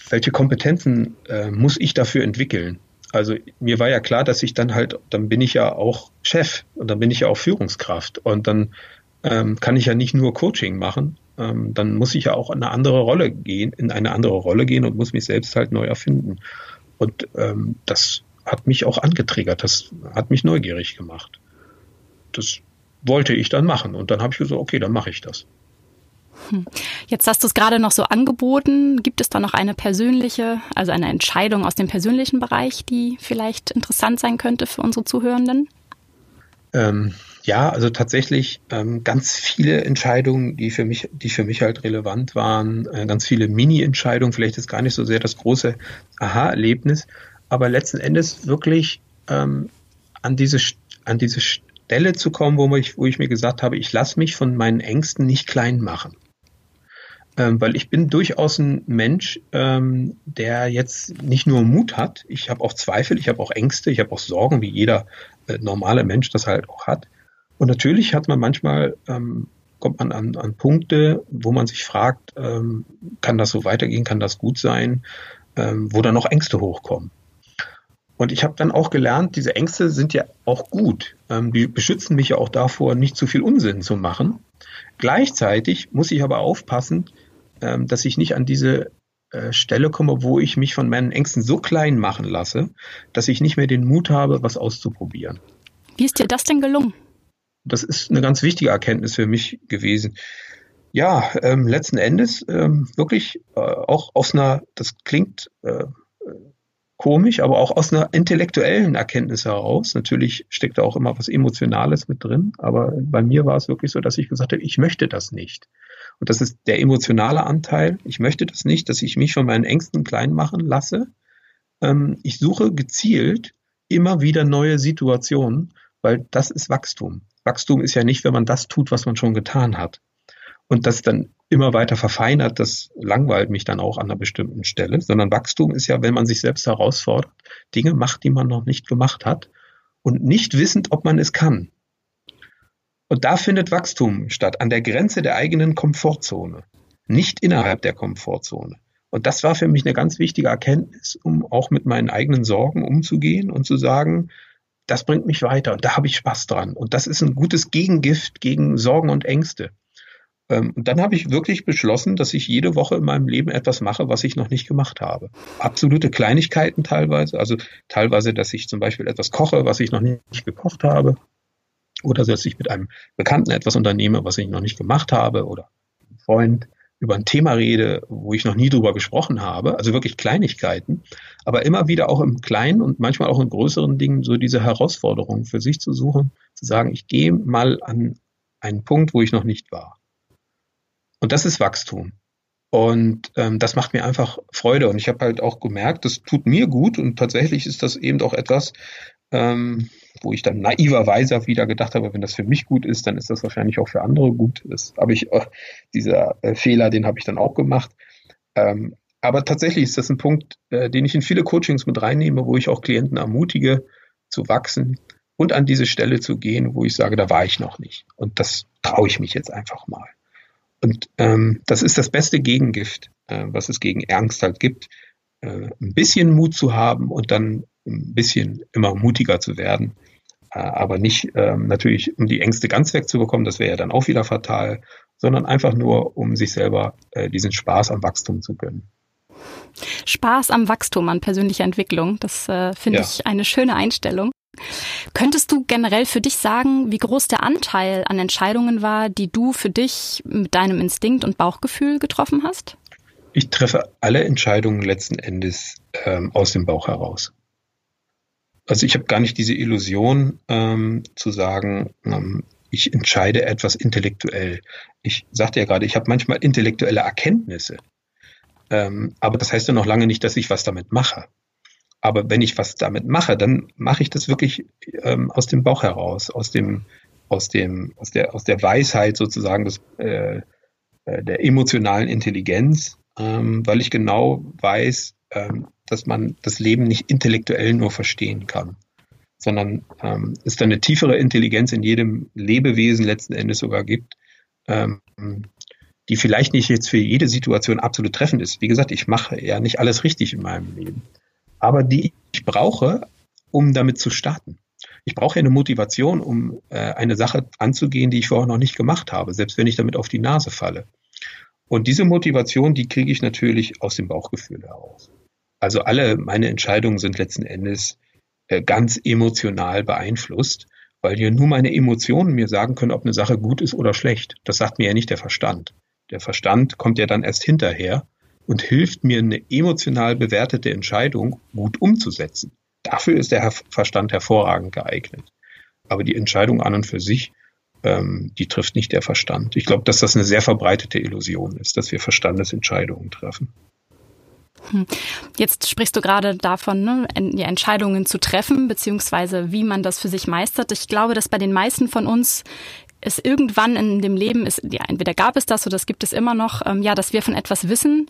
welche Kompetenzen äh, muss ich dafür entwickeln? Also mir war ja klar, dass ich dann halt, dann bin ich ja auch Chef und dann bin ich ja auch Führungskraft und dann ähm, kann ich ja nicht nur Coaching machen. Ähm, dann muss ich ja auch in eine andere Rolle gehen, in eine andere Rolle gehen und muss mich selbst halt neu erfinden. Und ähm, das hat mich auch angetriggert, das hat mich neugierig gemacht. Das wollte ich dann machen. Und dann habe ich gesagt, okay, dann mache ich das. Hm. Jetzt hast du es gerade noch so angeboten. Gibt es da noch eine persönliche, also eine Entscheidung aus dem persönlichen Bereich, die vielleicht interessant sein könnte für unsere Zuhörenden? Ähm, ja, also tatsächlich ähm, ganz viele Entscheidungen, die für mich, die für mich halt relevant waren, äh, ganz viele Mini-Entscheidungen, vielleicht ist gar nicht so sehr das große Aha-Erlebnis, aber letzten Endes wirklich ähm, an diese an diese Stelle zu kommen, wo ich, wo ich mir gesagt habe, ich lasse mich von meinen Ängsten nicht klein machen. Ähm, weil ich bin durchaus ein Mensch, ähm, der jetzt nicht nur Mut hat, ich habe auch Zweifel, ich habe auch Ängste, ich habe auch Sorgen, wie jeder äh, normale Mensch das halt auch hat. Und natürlich hat man manchmal, ähm, kommt man an, an Punkte, wo man sich fragt, ähm, kann das so weitergehen, kann das gut sein, ähm, wo dann noch Ängste hochkommen. Und ich habe dann auch gelernt, diese Ängste sind ja auch gut. Ähm, die beschützen mich ja auch davor, nicht zu viel Unsinn zu machen. Gleichzeitig muss ich aber aufpassen, dass ich nicht an diese äh, Stelle komme, wo ich mich von meinen Ängsten so klein machen lasse, dass ich nicht mehr den Mut habe, was auszuprobieren. Wie ist dir das denn gelungen? Das ist eine ganz wichtige Erkenntnis für mich gewesen. Ja, ähm, letzten Endes ähm, wirklich äh, auch aus einer, das klingt äh, komisch, aber auch aus einer intellektuellen Erkenntnis heraus. Natürlich steckt da auch immer was Emotionales mit drin, aber bei mir war es wirklich so, dass ich gesagt habe, ich möchte das nicht. Und das ist der emotionale Anteil. Ich möchte das nicht, dass ich mich von meinen Ängsten klein machen lasse. Ähm, ich suche gezielt immer wieder neue Situationen, weil das ist Wachstum. Wachstum ist ja nicht, wenn man das tut, was man schon getan hat. Und das dann immer weiter verfeinert, das langweilt mich dann auch an einer bestimmten Stelle, sondern Wachstum ist ja, wenn man sich selbst herausfordert, Dinge macht, die man noch nicht gemacht hat und nicht wissend, ob man es kann. Und da findet Wachstum statt, an der Grenze der eigenen Komfortzone, nicht innerhalb der Komfortzone. Und das war für mich eine ganz wichtige Erkenntnis, um auch mit meinen eigenen Sorgen umzugehen und zu sagen, das bringt mich weiter und da habe ich Spaß dran. Und das ist ein gutes Gegengift gegen Sorgen und Ängste. Ähm, und dann habe ich wirklich beschlossen, dass ich jede Woche in meinem Leben etwas mache, was ich noch nicht gemacht habe. Absolute Kleinigkeiten teilweise, also teilweise, dass ich zum Beispiel etwas koche, was ich noch nicht gekocht habe, oder dass ich mit einem Bekannten etwas unternehme, was ich noch nicht gemacht habe, oder einem Freund über ein Thema rede, wo ich noch nie drüber gesprochen habe, also wirklich Kleinigkeiten, aber immer wieder auch im kleinen und manchmal auch in größeren Dingen so diese Herausforderung für sich zu suchen, zu sagen, ich gehe mal an einen Punkt, wo ich noch nicht war. Und das ist Wachstum. Und ähm, das macht mir einfach Freude. Und ich habe halt auch gemerkt, das tut mir gut. Und tatsächlich ist das eben auch etwas, ähm, wo ich dann naiverweise wieder gedacht habe, wenn das für mich gut ist, dann ist das wahrscheinlich auch für andere gut. Das habe ich, äh, dieser äh, Fehler, den habe ich dann auch gemacht. Ähm, aber tatsächlich ist das ein Punkt, äh, den ich in viele Coachings mit reinnehme, wo ich auch Klienten ermutige, zu wachsen und an diese Stelle zu gehen, wo ich sage, da war ich noch nicht. Und das traue ich mich jetzt einfach mal. Und ähm, das ist das beste Gegengift, äh, was es gegen Angst halt gibt. Äh, ein bisschen Mut zu haben und dann ein bisschen immer mutiger zu werden. Äh, aber nicht ähm, natürlich, um die Ängste ganz wegzubekommen, das wäre ja dann auch wieder fatal, sondern einfach nur, um sich selber äh, diesen Spaß am Wachstum zu gönnen. Spaß am Wachstum, an persönlicher Entwicklung, das äh, finde ja. ich eine schöne Einstellung. Könntest du generell für dich sagen, wie groß der Anteil an Entscheidungen war, die du für dich mit deinem Instinkt und Bauchgefühl getroffen hast? Ich treffe alle Entscheidungen letzten Endes ähm, aus dem Bauch heraus. Also ich habe gar nicht diese Illusion ähm, zu sagen, ähm, ich entscheide etwas intellektuell. Ich sagte ja gerade, ich habe manchmal intellektuelle Erkenntnisse. Ähm, aber das heißt ja noch lange nicht, dass ich was damit mache. Aber wenn ich was damit mache, dann mache ich das wirklich ähm, aus dem Bauch heraus, aus dem, aus dem, aus der, aus der Weisheit sozusagen des, äh, äh, der emotionalen Intelligenz, ähm, weil ich genau weiß, ähm, dass man das Leben nicht intellektuell nur verstehen kann, sondern ähm, es da eine tiefere Intelligenz in jedem Lebewesen letzten Endes sogar gibt, ähm, die vielleicht nicht jetzt für jede Situation absolut treffend ist. Wie gesagt, ich mache ja nicht alles richtig in meinem Leben aber die ich brauche, um damit zu starten. Ich brauche ja eine Motivation, um äh, eine Sache anzugehen, die ich vorher noch nicht gemacht habe, selbst wenn ich damit auf die Nase falle. Und diese Motivation, die kriege ich natürlich aus dem Bauchgefühl heraus. Also alle meine Entscheidungen sind letzten Endes äh, ganz emotional beeinflusst, weil ja nur meine Emotionen mir sagen können, ob eine Sache gut ist oder schlecht. Das sagt mir ja nicht der Verstand. Der Verstand kommt ja dann erst hinterher und hilft mir, eine emotional bewertete Entscheidung gut umzusetzen. Dafür ist der Verstand hervorragend geeignet. Aber die Entscheidung an und für sich, ähm, die trifft nicht der Verstand. Ich glaube, dass das eine sehr verbreitete Illusion ist, dass wir Verstandesentscheidungen treffen. Hm. Jetzt sprichst du gerade davon, ne, Entscheidungen zu treffen, beziehungsweise wie man das für sich meistert. Ich glaube, dass bei den meisten von uns es irgendwann in dem Leben ist, ja, entweder gab es das oder es gibt es immer noch, ähm, ja, dass wir von etwas wissen,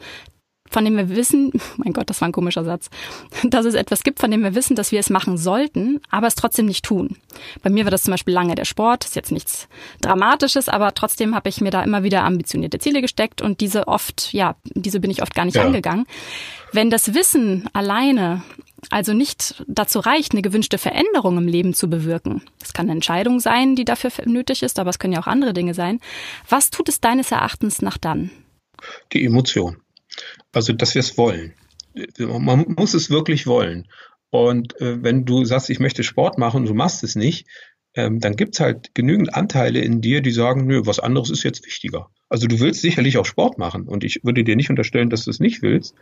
von dem wir wissen, [LAUGHS] mein Gott, das war ein komischer Satz, [LAUGHS] dass es etwas gibt, von dem wir wissen, dass wir es machen sollten, aber es trotzdem nicht tun. Bei mir war das zum Beispiel lange der Sport, ist jetzt nichts Dramatisches, aber trotzdem habe ich mir da immer wieder ambitionierte Ziele gesteckt und diese oft, ja, diese bin ich oft gar nicht ja. angegangen. Wenn das Wissen alleine also nicht dazu reicht, eine gewünschte Veränderung im Leben zu bewirken. Es kann eine Entscheidung sein, die dafür nötig ist, aber es können ja auch andere Dinge sein. Was tut es deines Erachtens nach dann? Die Emotion. Also, dass wir es wollen. Man muss es wirklich wollen. Und äh, wenn du sagst, ich möchte Sport machen und du machst es nicht, ähm, dann gibt's halt genügend Anteile in dir, die sagen, nö, was anderes ist jetzt wichtiger. Also du willst sicherlich auch Sport machen und ich würde dir nicht unterstellen, dass du es nicht willst,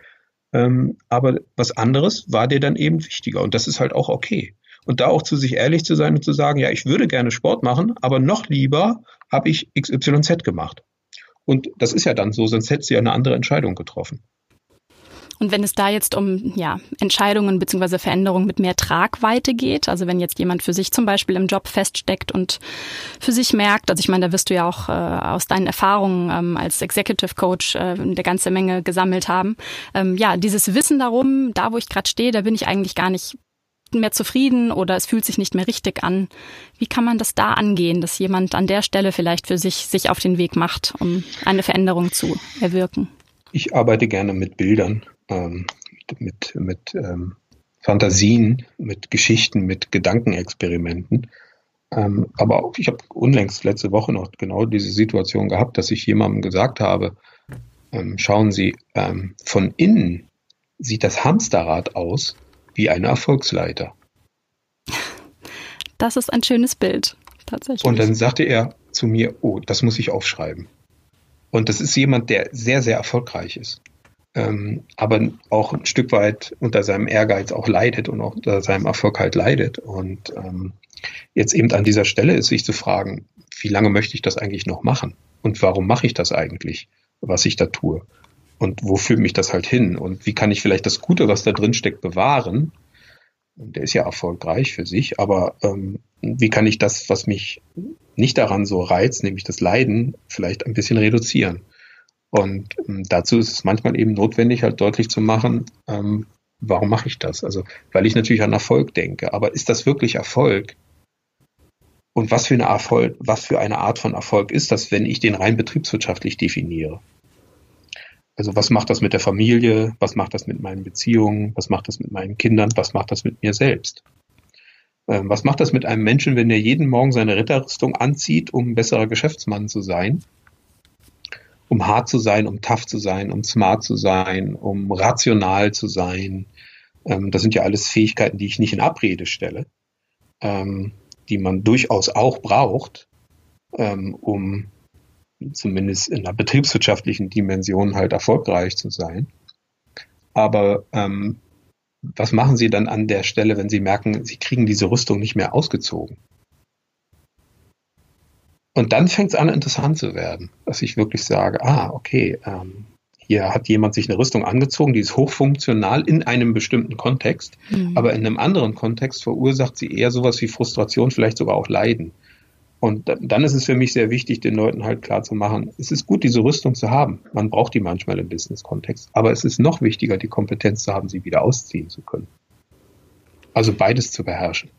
ähm, aber was anderes war dir dann eben wichtiger und das ist halt auch okay. Und da auch zu sich ehrlich zu sein und zu sagen, ja, ich würde gerne Sport machen, aber noch lieber habe ich XYZ gemacht. Und das ist ja dann so, sonst hättest du ja eine andere Entscheidung getroffen. Und wenn es da jetzt um ja, Entscheidungen bzw. Veränderungen mit mehr Tragweite geht, also wenn jetzt jemand für sich zum Beispiel im Job feststeckt und für sich merkt, also ich meine, da wirst du ja auch äh, aus deinen Erfahrungen ähm, als Executive Coach äh, eine ganze Menge gesammelt haben, ähm, ja, dieses Wissen darum, da wo ich gerade stehe, da bin ich eigentlich gar nicht mehr zufrieden oder es fühlt sich nicht mehr richtig an. Wie kann man das da angehen, dass jemand an der Stelle vielleicht für sich sich auf den Weg macht, um eine Veränderung zu erwirken? Ich arbeite gerne mit Bildern ähm, mit, mit ähm, Fantasien, mit Geschichten, mit Gedankenexperimenten. Ähm, aber auch, ich habe unlängst letzte Woche noch genau diese Situation gehabt, dass ich jemandem gesagt habe, ähm, schauen Sie, ähm, von innen sieht das Hamsterrad aus wie eine Erfolgsleiter. Das ist ein schönes Bild, tatsächlich. Und dann sagte er zu mir, oh, das muss ich aufschreiben. Und das ist jemand, der sehr, sehr erfolgreich ist ähm, aber auch ein Stück weit unter seinem Ehrgeiz auch leidet und auch unter seinem Erfolg halt leidet. Und ähm, jetzt eben an dieser Stelle ist sich zu fragen, wie lange möchte ich das eigentlich noch machen? Und warum mache ich das eigentlich, was ich da tue? Und wo führt mich das halt hin? Und wie kann ich vielleicht das Gute, was da drin steckt, bewahren? Und der ist ja erfolgreich für sich, aber ähm, wie kann ich das, was mich nicht daran so reizt, nämlich das Leiden, vielleicht ein bisschen reduzieren? Und ähm, dazu ist es manchmal eben notwendig, halt deutlich zu machen, ähm, warum mache ich das? Also, weil ich natürlich an Erfolg denke. Aber ist das wirklich Erfolg? Und was für eine Erfolg, was für eine Art von Erfolg ist das, wenn ich den rein betriebswirtschaftlich definiere? Also was macht das mit der Familie? Was macht das mit meinen Beziehungen? Was macht das mit meinen Kindern? Was macht das mit mir selbst? Ähm, was macht das mit einem Menschen, wenn er jeden Morgen seine Ritterrüstung anzieht, um ein besserer Geschäftsmann zu sein? um hart zu sein, um tough zu sein, um smart zu sein, um rational zu sein. Ähm, das sind ja alles Fähigkeiten, die ich nicht in Abrede stelle, ähm, die man durchaus auch braucht, ähm, um zumindest in einer betriebswirtschaftlichen Dimension halt erfolgreich zu sein. Aber ähm, was machen Sie dann an der Stelle, wenn Sie merken, Sie kriegen diese Rüstung nicht mehr ausgezogen? Und dann fängt es an, interessant zu werden, dass ich wirklich sage, ah, okay, ähm, hier hat jemand sich eine Rüstung angezogen, die ist hochfunktional in einem bestimmten Kontext, mhm. aber in einem anderen Kontext verursacht sie eher sowas wie Frustration, vielleicht sogar auch Leiden. Und dann ist es für mich sehr wichtig, den Leuten halt klar zu machen, es ist gut, diese Rüstung zu haben. Man braucht die manchmal im Business-Kontext. Aber es ist noch wichtiger, die Kompetenz zu haben, sie wieder ausziehen zu können. Also beides zu beherrschen.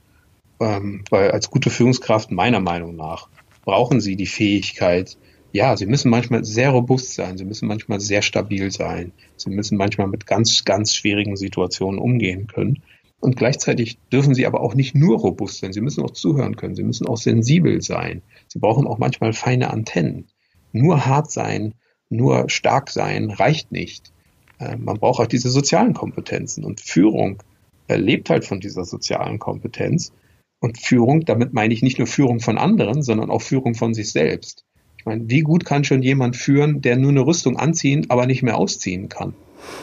Ähm, weil als gute Führungskraft meiner Meinung nach brauchen sie die Fähigkeit, ja, sie müssen manchmal sehr robust sein, sie müssen manchmal sehr stabil sein, sie müssen manchmal mit ganz, ganz schwierigen Situationen umgehen können. Und gleichzeitig dürfen sie aber auch nicht nur robust sein, sie müssen auch zuhören können, sie müssen auch sensibel sein. Sie brauchen auch manchmal feine Antennen. Nur hart sein, nur stark sein reicht nicht. Äh, man braucht auch diese sozialen Kompetenzen und Führung lebt halt von dieser sozialen Kompetenz. Und Führung, damit meine ich nicht nur Führung von anderen, sondern auch Führung von sich selbst. Ich meine, wie gut kann schon jemand führen, der nur eine Rüstung anziehen, aber nicht mehr ausziehen kann?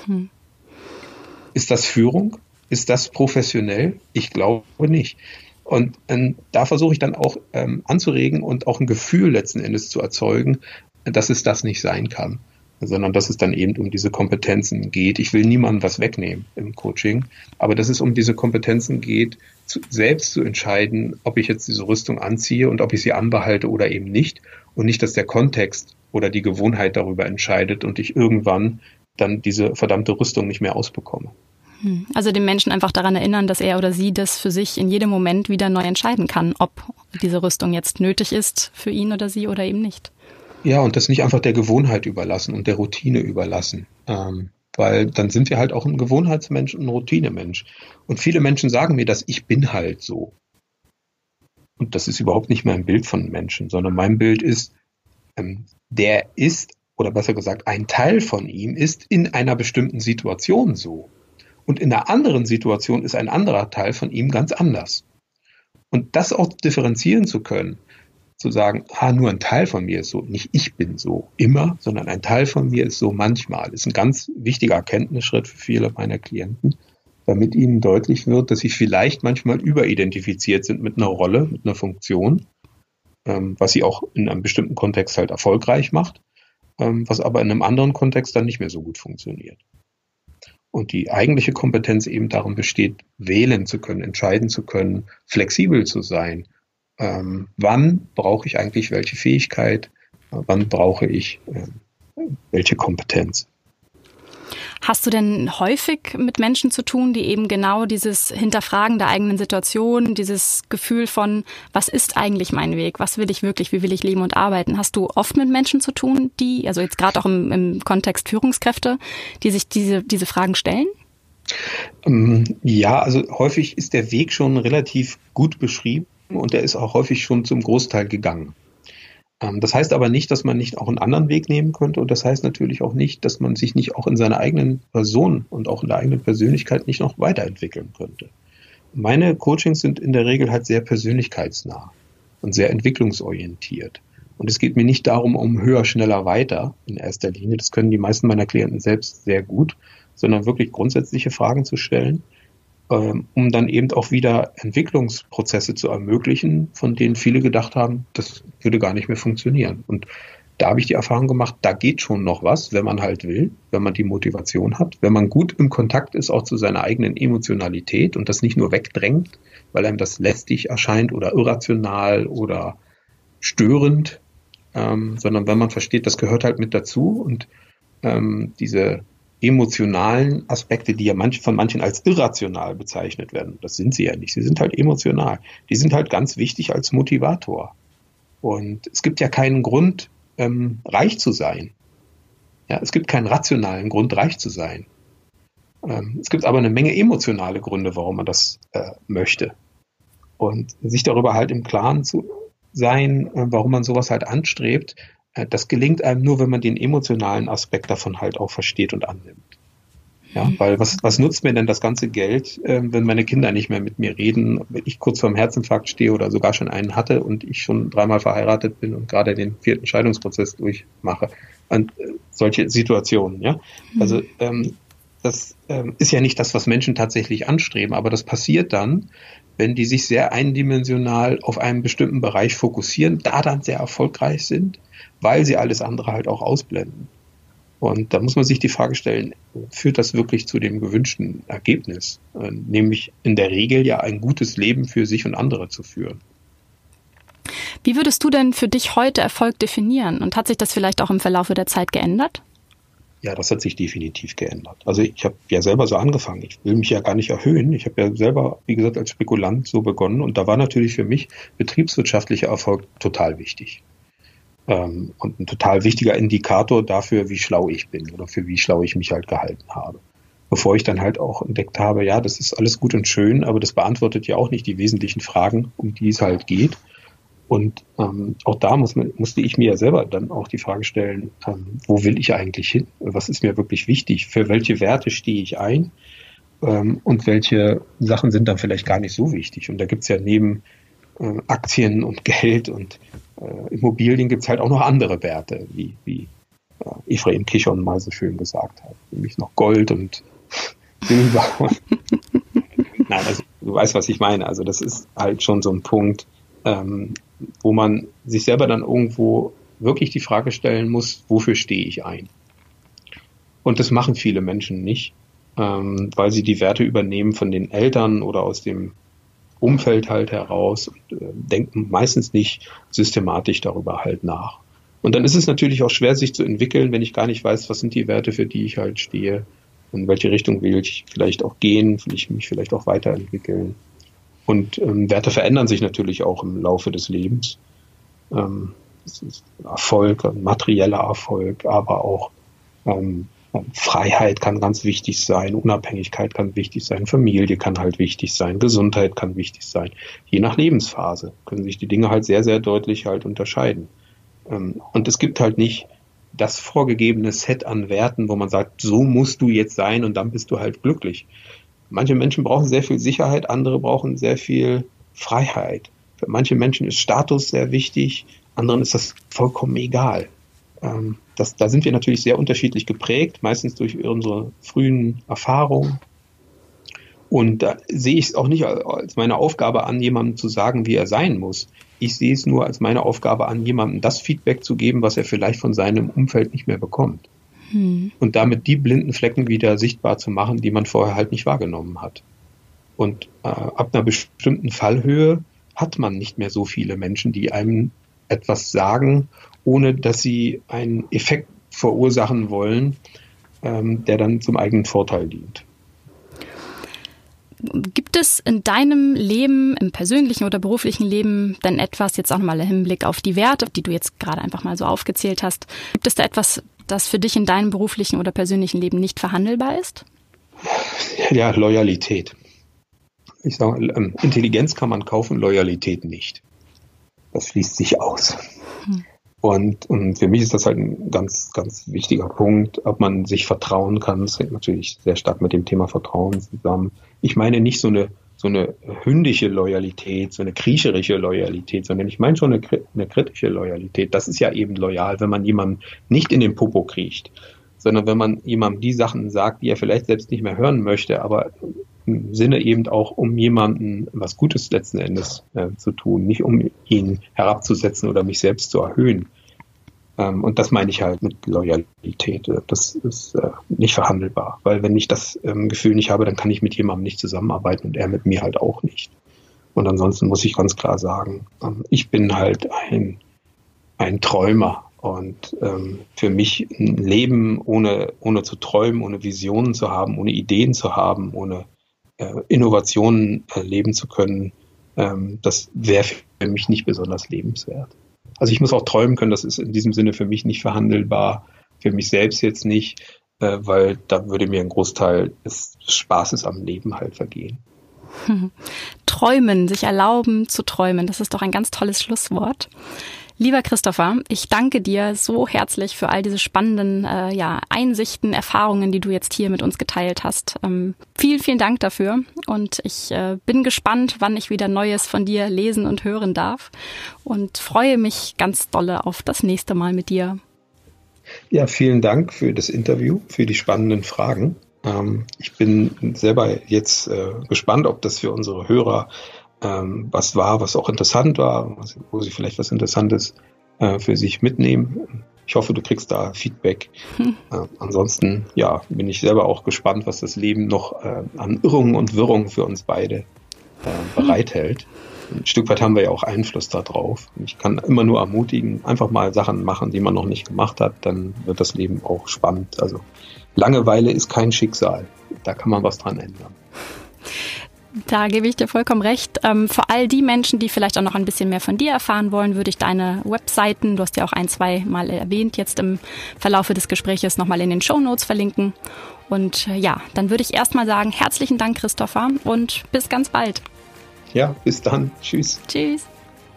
Hm. Ist das Führung? Ist das professionell? Ich glaube nicht. Und ähm, da versuche ich dann auch ähm, anzuregen und auch ein Gefühl letzten Endes zu erzeugen, dass es das nicht sein kann. sondern dass es dann eben um diese Kompetenzen geht. Ich will niemandem was wegnehmen im Coaching, aber dass es um diese Kompetenzen geht, zu, selbst zu entscheiden, ob ich jetzt diese Rüstung anziehe und ob ich sie anbehalte oder eben nicht und nicht, dass der Kontext oder die Gewohnheit darüber entscheidet und ich irgendwann dann diese verdammte Rüstung nicht mehr ausbekomme. Hm. Also den Menschen einfach daran erinnern, dass er oder sie das für sich in jedem Moment wieder neu entscheiden kann, ob diese Rüstung jetzt nötig ist für ihn oder sie oder eben nicht. Ja, und das nicht einfach der Gewohnheit überlassen und der Routine überlassen. Ähm, weil dann sind wir halt auch ein Gewohnheitsmensch und ein Routinemensch. Und viele Menschen sagen mir, dass ich bin halt so. Und das ist überhaupt nicht mein Bild von Menschen, sondern mein Bild ist, ähm, der ist, oder besser gesagt, ein Teil von ihm ist in einer bestimmten Situation so. Und in einer anderen Situation ist ein anderer Teil von ihm ganz anders. Und das auch differenzieren zu können, zu sagen, ah, nur ein Teil von mir ist so, nicht ich bin so immer, sondern ein Teil von mir ist so manchmal, ist ein ganz wichtiger Erkenntnisschritt für viele meiner Klienten, damit ihnen deutlich wird, dass sie vielleicht manchmal überidentifiziert sind mit einer Rolle, mit einer Funktion, ähm, was sie auch in einem bestimmten Kontext halt erfolgreich macht, ähm, was aber in einem anderen Kontext dann nicht mehr so gut funktioniert. Und die eigentliche Kompetenz eben darin besteht, wählen zu können, entscheiden zu können, flexibel zu sein. Ähm, wann brauche ich eigentlich welche Fähigkeit? Wann brauche ich äh, welche Kompetenz? Hast du denn häufig mit Menschen zu tun, die eben genau dieses Hinterfragen der eigenen Situation, dieses Gefühl von, was ist eigentlich mein Weg, was will ich wirklich, wie will ich leben und arbeiten? Hast du oft mit Menschen zu tun, die, also jetzt gerade auch im, im Kontext Führungskräfte, die sich diese, diese Fragen stellen? Ähm, ja, also häufig ist der Weg schon relativ gut beschrieben und er ist auch häufig schon zum Großteil gegangen. Ähm, das heißt aber nicht, dass man nicht auch einen anderen Weg nehmen könnte und das heißt natürlich auch nicht, dass man sich nicht auch in seiner eigenen Person und auch in der eigenen Persönlichkeit nicht noch weiterentwickeln könnte. Meine Coachings sind in der Regel halt sehr persönlichkeitsnah und sehr entwicklungsorientiert. Und es geht mir nicht darum, um höher, schneller, weiter in erster Linie. Das können die meisten meiner Klienten selbst sehr gut, sondern wirklich grundsätzliche Fragen zu stellen um dann eben auch wieder Entwicklungsprozesse zu ermöglichen, von denen viele gedacht haben, das würde gar nicht mehr funktionieren. Und da habe ich die Erfahrung gemacht, da geht schon noch was, wenn man halt will, wenn man die Motivation hat, wenn man gut im Kontakt ist auch zu seiner eigenen Emotionalität und das nicht nur wegdrängt, weil einem das lästig erscheint oder irrational oder störend, ähm, sondern wenn man versteht, das gehört halt mit dazu und ähm, diese emotionalen Aspekte, die ja manch, von manchen als irrational bezeichnet werden. Das sind sie ja nicht. Sie sind halt emotional. Die sind halt ganz wichtig als Motivator. Und es gibt ja keinen Grund, ähm, reich zu sein. Ja, es gibt keinen rationalen Grund, reich zu sein. Ähm, es gibt aber eine Menge emotionale Gründe, warum man das äh, möchte. Und sich darüber halt im Klaren zu sein, äh, warum man sowas halt anstrebt, das gelingt einem nur, wenn man den emotionalen Aspekt davon halt auch versteht und annimmt. Ja, mhm. weil was, was nutzt mir denn das ganze Geld, äh, wenn meine Kinder nicht mehr mit mir reden, wenn ich kurz vorm Herzinfarkt stehe oder sogar schon einen hatte und ich schon dreimal verheiratet bin und gerade den vierten Scheidungsprozess durchmache. Und äh, solche Situationen, ja. Mhm. Also ähm, das ähm, ist ja nicht das, was Menschen tatsächlich anstreben, aber das passiert dann, wenn die sich sehr eindimensional auf einen bestimmten Bereich fokussieren, da dann sehr erfolgreich sind weil sie alles andere halt auch ausblenden. Und da muss man sich die Frage stellen, führt das wirklich zu dem gewünschten Ergebnis? Äh, nämlich in der Regel ja ein gutes Leben für sich und andere zu führen. Wie würdest du denn für dich heute Erfolg definieren? Und hat sich das vielleicht auch im Verlauf der Zeit geändert? Ja, das hat sich definitiv geändert. Also ich habe ja selber so angefangen. Ich will mich ja gar nicht erhöhen. Ich habe ja selber, wie gesagt, als Spekulant so begonnen. Und da war natürlich für mich betriebswirtschaftlicher Erfolg total wichtig ähm, und ein total wichtiger Indikator dafür, wie schlau ich bin oder für wie schlau ich mich halt gehalten habe. Bevor ich dann halt auch entdeckt habe, ja, das ist alles gut und schön, aber das beantwortet ja auch nicht die wesentlichen Fragen, um die es halt geht. Und ähm, auch da muss man, musste ich mir ja selber dann auch die Frage stellen, ähm, wo will ich eigentlich hin? Was ist mir wirklich wichtig? Für welche Werte stehe ich ein? Ähm, und welche Sachen sind dann vielleicht gar nicht so wichtig? Und da gibt's ja neben äh, Aktien und [LAUGHS] Geld und äh, Immobilien gibt es halt auch noch andere Werte, wie, wie äh, Ephraim Kichon mal so schön gesagt hat, nämlich noch Gold und [LAUGHS] Silber. [LAUGHS] Nein, also du weißt, was ich meine. Also das ist halt schon so ein Punkt, ähm, wo man sich selber dann irgendwo wirklich die Frage stellen muss, wofür stehe ich ein? Und das machen viele Menschen nicht, ähm, weil sie die Werte übernehmen von den Eltern oder aus dem Umfeld halt heraus und äh, denken meistens nicht systematisch darüber halt nach. Und dann ist es natürlich auch schwer, sich zu entwickeln, wenn ich gar nicht weiß, was sind die Werte, für die ich halt stehe, in welche Richtung will ich vielleicht auch gehen, will ich mich vielleicht auch weiterentwickeln. Und ähm, Werte verändern sich natürlich auch im Laufe des Lebens. Ähm, Erfolg, materieller Erfolg, aber auch ähm, Freiheit kann ganz wichtig sein, Unabhängigkeit kann wichtig sein, Familie kann halt wichtig sein, Gesundheit kann wichtig sein. Je nach Lebensphase können sich die Dinge halt sehr, sehr deutlich halt unterscheiden. Ähm, und es gibt halt nicht das vorgegebene Set an Werten, wo man sagt, so musst du jetzt sein und dann bist du halt glücklich. Manche Menschen brauchen sehr viel Sicherheit, andere brauchen sehr viel Freiheit. Für manche Menschen ist Status sehr wichtig, anderen ist das vollkommen egal. Ähm, das, da sind wir natürlich sehr unterschiedlich geprägt, meistens durch unsere frühen Erfahrungen. Und da sehe ich es auch nicht als meine Aufgabe an, jemandem zu sagen, wie er sein muss. Ich sehe es nur als meine Aufgabe an, jemandem das Feedback zu geben, was er vielleicht von seinem Umfeld nicht mehr bekommt. Hm. Und damit die blinden Flecken wieder sichtbar zu machen, die man vorher halt nicht wahrgenommen hat. Und äh, ab einer bestimmten Fallhöhe hat man nicht mehr so viele Menschen, die einem etwas sagen, ohne dass sie einen Effekt verursachen wollen, ähm, der dann zum eigenen Vorteil dient. Gibt es in deinem Leben, im persönlichen oder beruflichen Leben, denn etwas, jetzt auch nochmal im Hinblick auf die Werte, die du jetzt gerade einfach mal so aufgezählt hast, gibt es da etwas, das für dich in deinem beruflichen oder persönlichen Leben nicht verhandelbar ist? Ja, Loyalität. Ich sage, ähm, Intelligenz kann man kaufen, Loyalität nicht. Das schließt sich aus. Hm. Und, und für mich ist das halt ein ganz, ganz wichtiger Punkt, ob man sich vertrauen kann. Das hängt natürlich sehr stark mit dem Thema Vertrauen zusammen. Ich meine nicht so eine, so eine hündische Loyalität, so eine kriecherische Loyalität, sondern ich meine schon eine, eine kritische Loyalität. Das ist ja eben loyal, wenn man jemandem nicht in den Popo kriecht, sondern wenn man jemandem die Sachen sagt, die er vielleicht selbst nicht mehr hören möchte, aber im Sinne eben auch, um jemanden was Gutes letzten Endes äh, zu tun, nicht um ihn herabzusetzen oder mich selbst zu erhöhen. Ähm, und das meine ich halt mit Loyalität. Das ist äh, nicht verhandelbar, weil wenn ich das ähm, Gefühl nicht habe, dann kann ich mit jemandem nicht zusammenarbeiten und er mit mir halt auch nicht. Und ansonsten muss ich ganz klar sagen, ähm, ich bin halt ein, ein Träumer. Und ähm, für mich ein Leben ohne, ohne zu träumen, ohne Visionen zu haben, ohne Ideen zu haben, ohne äh, Innovationen erleben zu können, ähm, das wäre für mich nicht besonders lebenswert. Also ich muss auch träumen können, das ist in diesem Sinne für mich nicht verhandelbar, für mich selbst jetzt nicht, äh, weil da würde mir ein Großteil des Spaßes am Leben halt vergehen. [LAUGHS] Träumen, sich erlauben zu träumen, das ist doch ein ganz tolles Schlusswort. Lieber Christopher, ich danke dir so herzlich für all diese spannenden äh, ja, Einsichten, Erfahrungen, die du jetzt hier mit uns geteilt hast. Ähm, vielen, vielen Dank dafür und ich äh, bin gespannt, wann ich wieder Neues von dir lesen und hören darf und freue mich ganz dolle auf das nächste Mal mit dir. Ja, vielen Dank für das Interview, für die spannenden Fragen. Ähm, ich bin selber jetzt äh, gespannt, ob das für unsere Hörer ähm, was war, was auch interessant war, wo sie vielleicht was Interessantes äh, für sich mitnehmen. Ich hoffe, du kriegst da Feedback. Hm. Äh, ansonsten, ja, bin ich selber auch gespannt, was das Leben noch äh, an Irrungen und Wirrungen für uns beide äh, bereithält. Ein Stück weit haben wir ja auch Einfluss darauf. Ich kann immer nur ermutigen, einfach mal Sachen machen, die man noch nicht gemacht hat, dann wird das Leben auch spannend. Also Langeweile ist kein Schicksal. Da kann man was dran ändern. Da gebe ich dir vollkommen recht. Ähm, für all die Menschen, die vielleicht auch noch ein bisschen mehr von dir erfahren wollen, würde ich deine Webseiten, du hast ja auch ein, zwei Mal erwähnt, jetzt im Verlaufe des Gespräches nochmal in den Show Notes verlinken. Und äh, ja, dann würde ich erstmal sagen, herzlichen Dank, Christopher, und bis ganz bald. Ja, bis dann. Tschüss. Tschüss.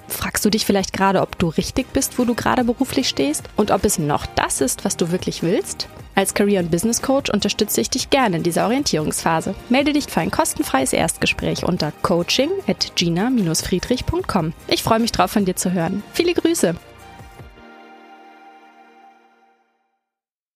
Fragst du dich vielleicht gerade, ob du richtig bist, wo du gerade beruflich stehst und ob es noch das ist, was du wirklich willst? Als Career- und Business Coach unterstütze ich dich gerne in dieser Orientierungsphase. Melde dich für ein kostenfreies Erstgespräch unter coaching at gina-friedrich.com. Ich freue mich drauf, von dir zu hören. Viele Grüße!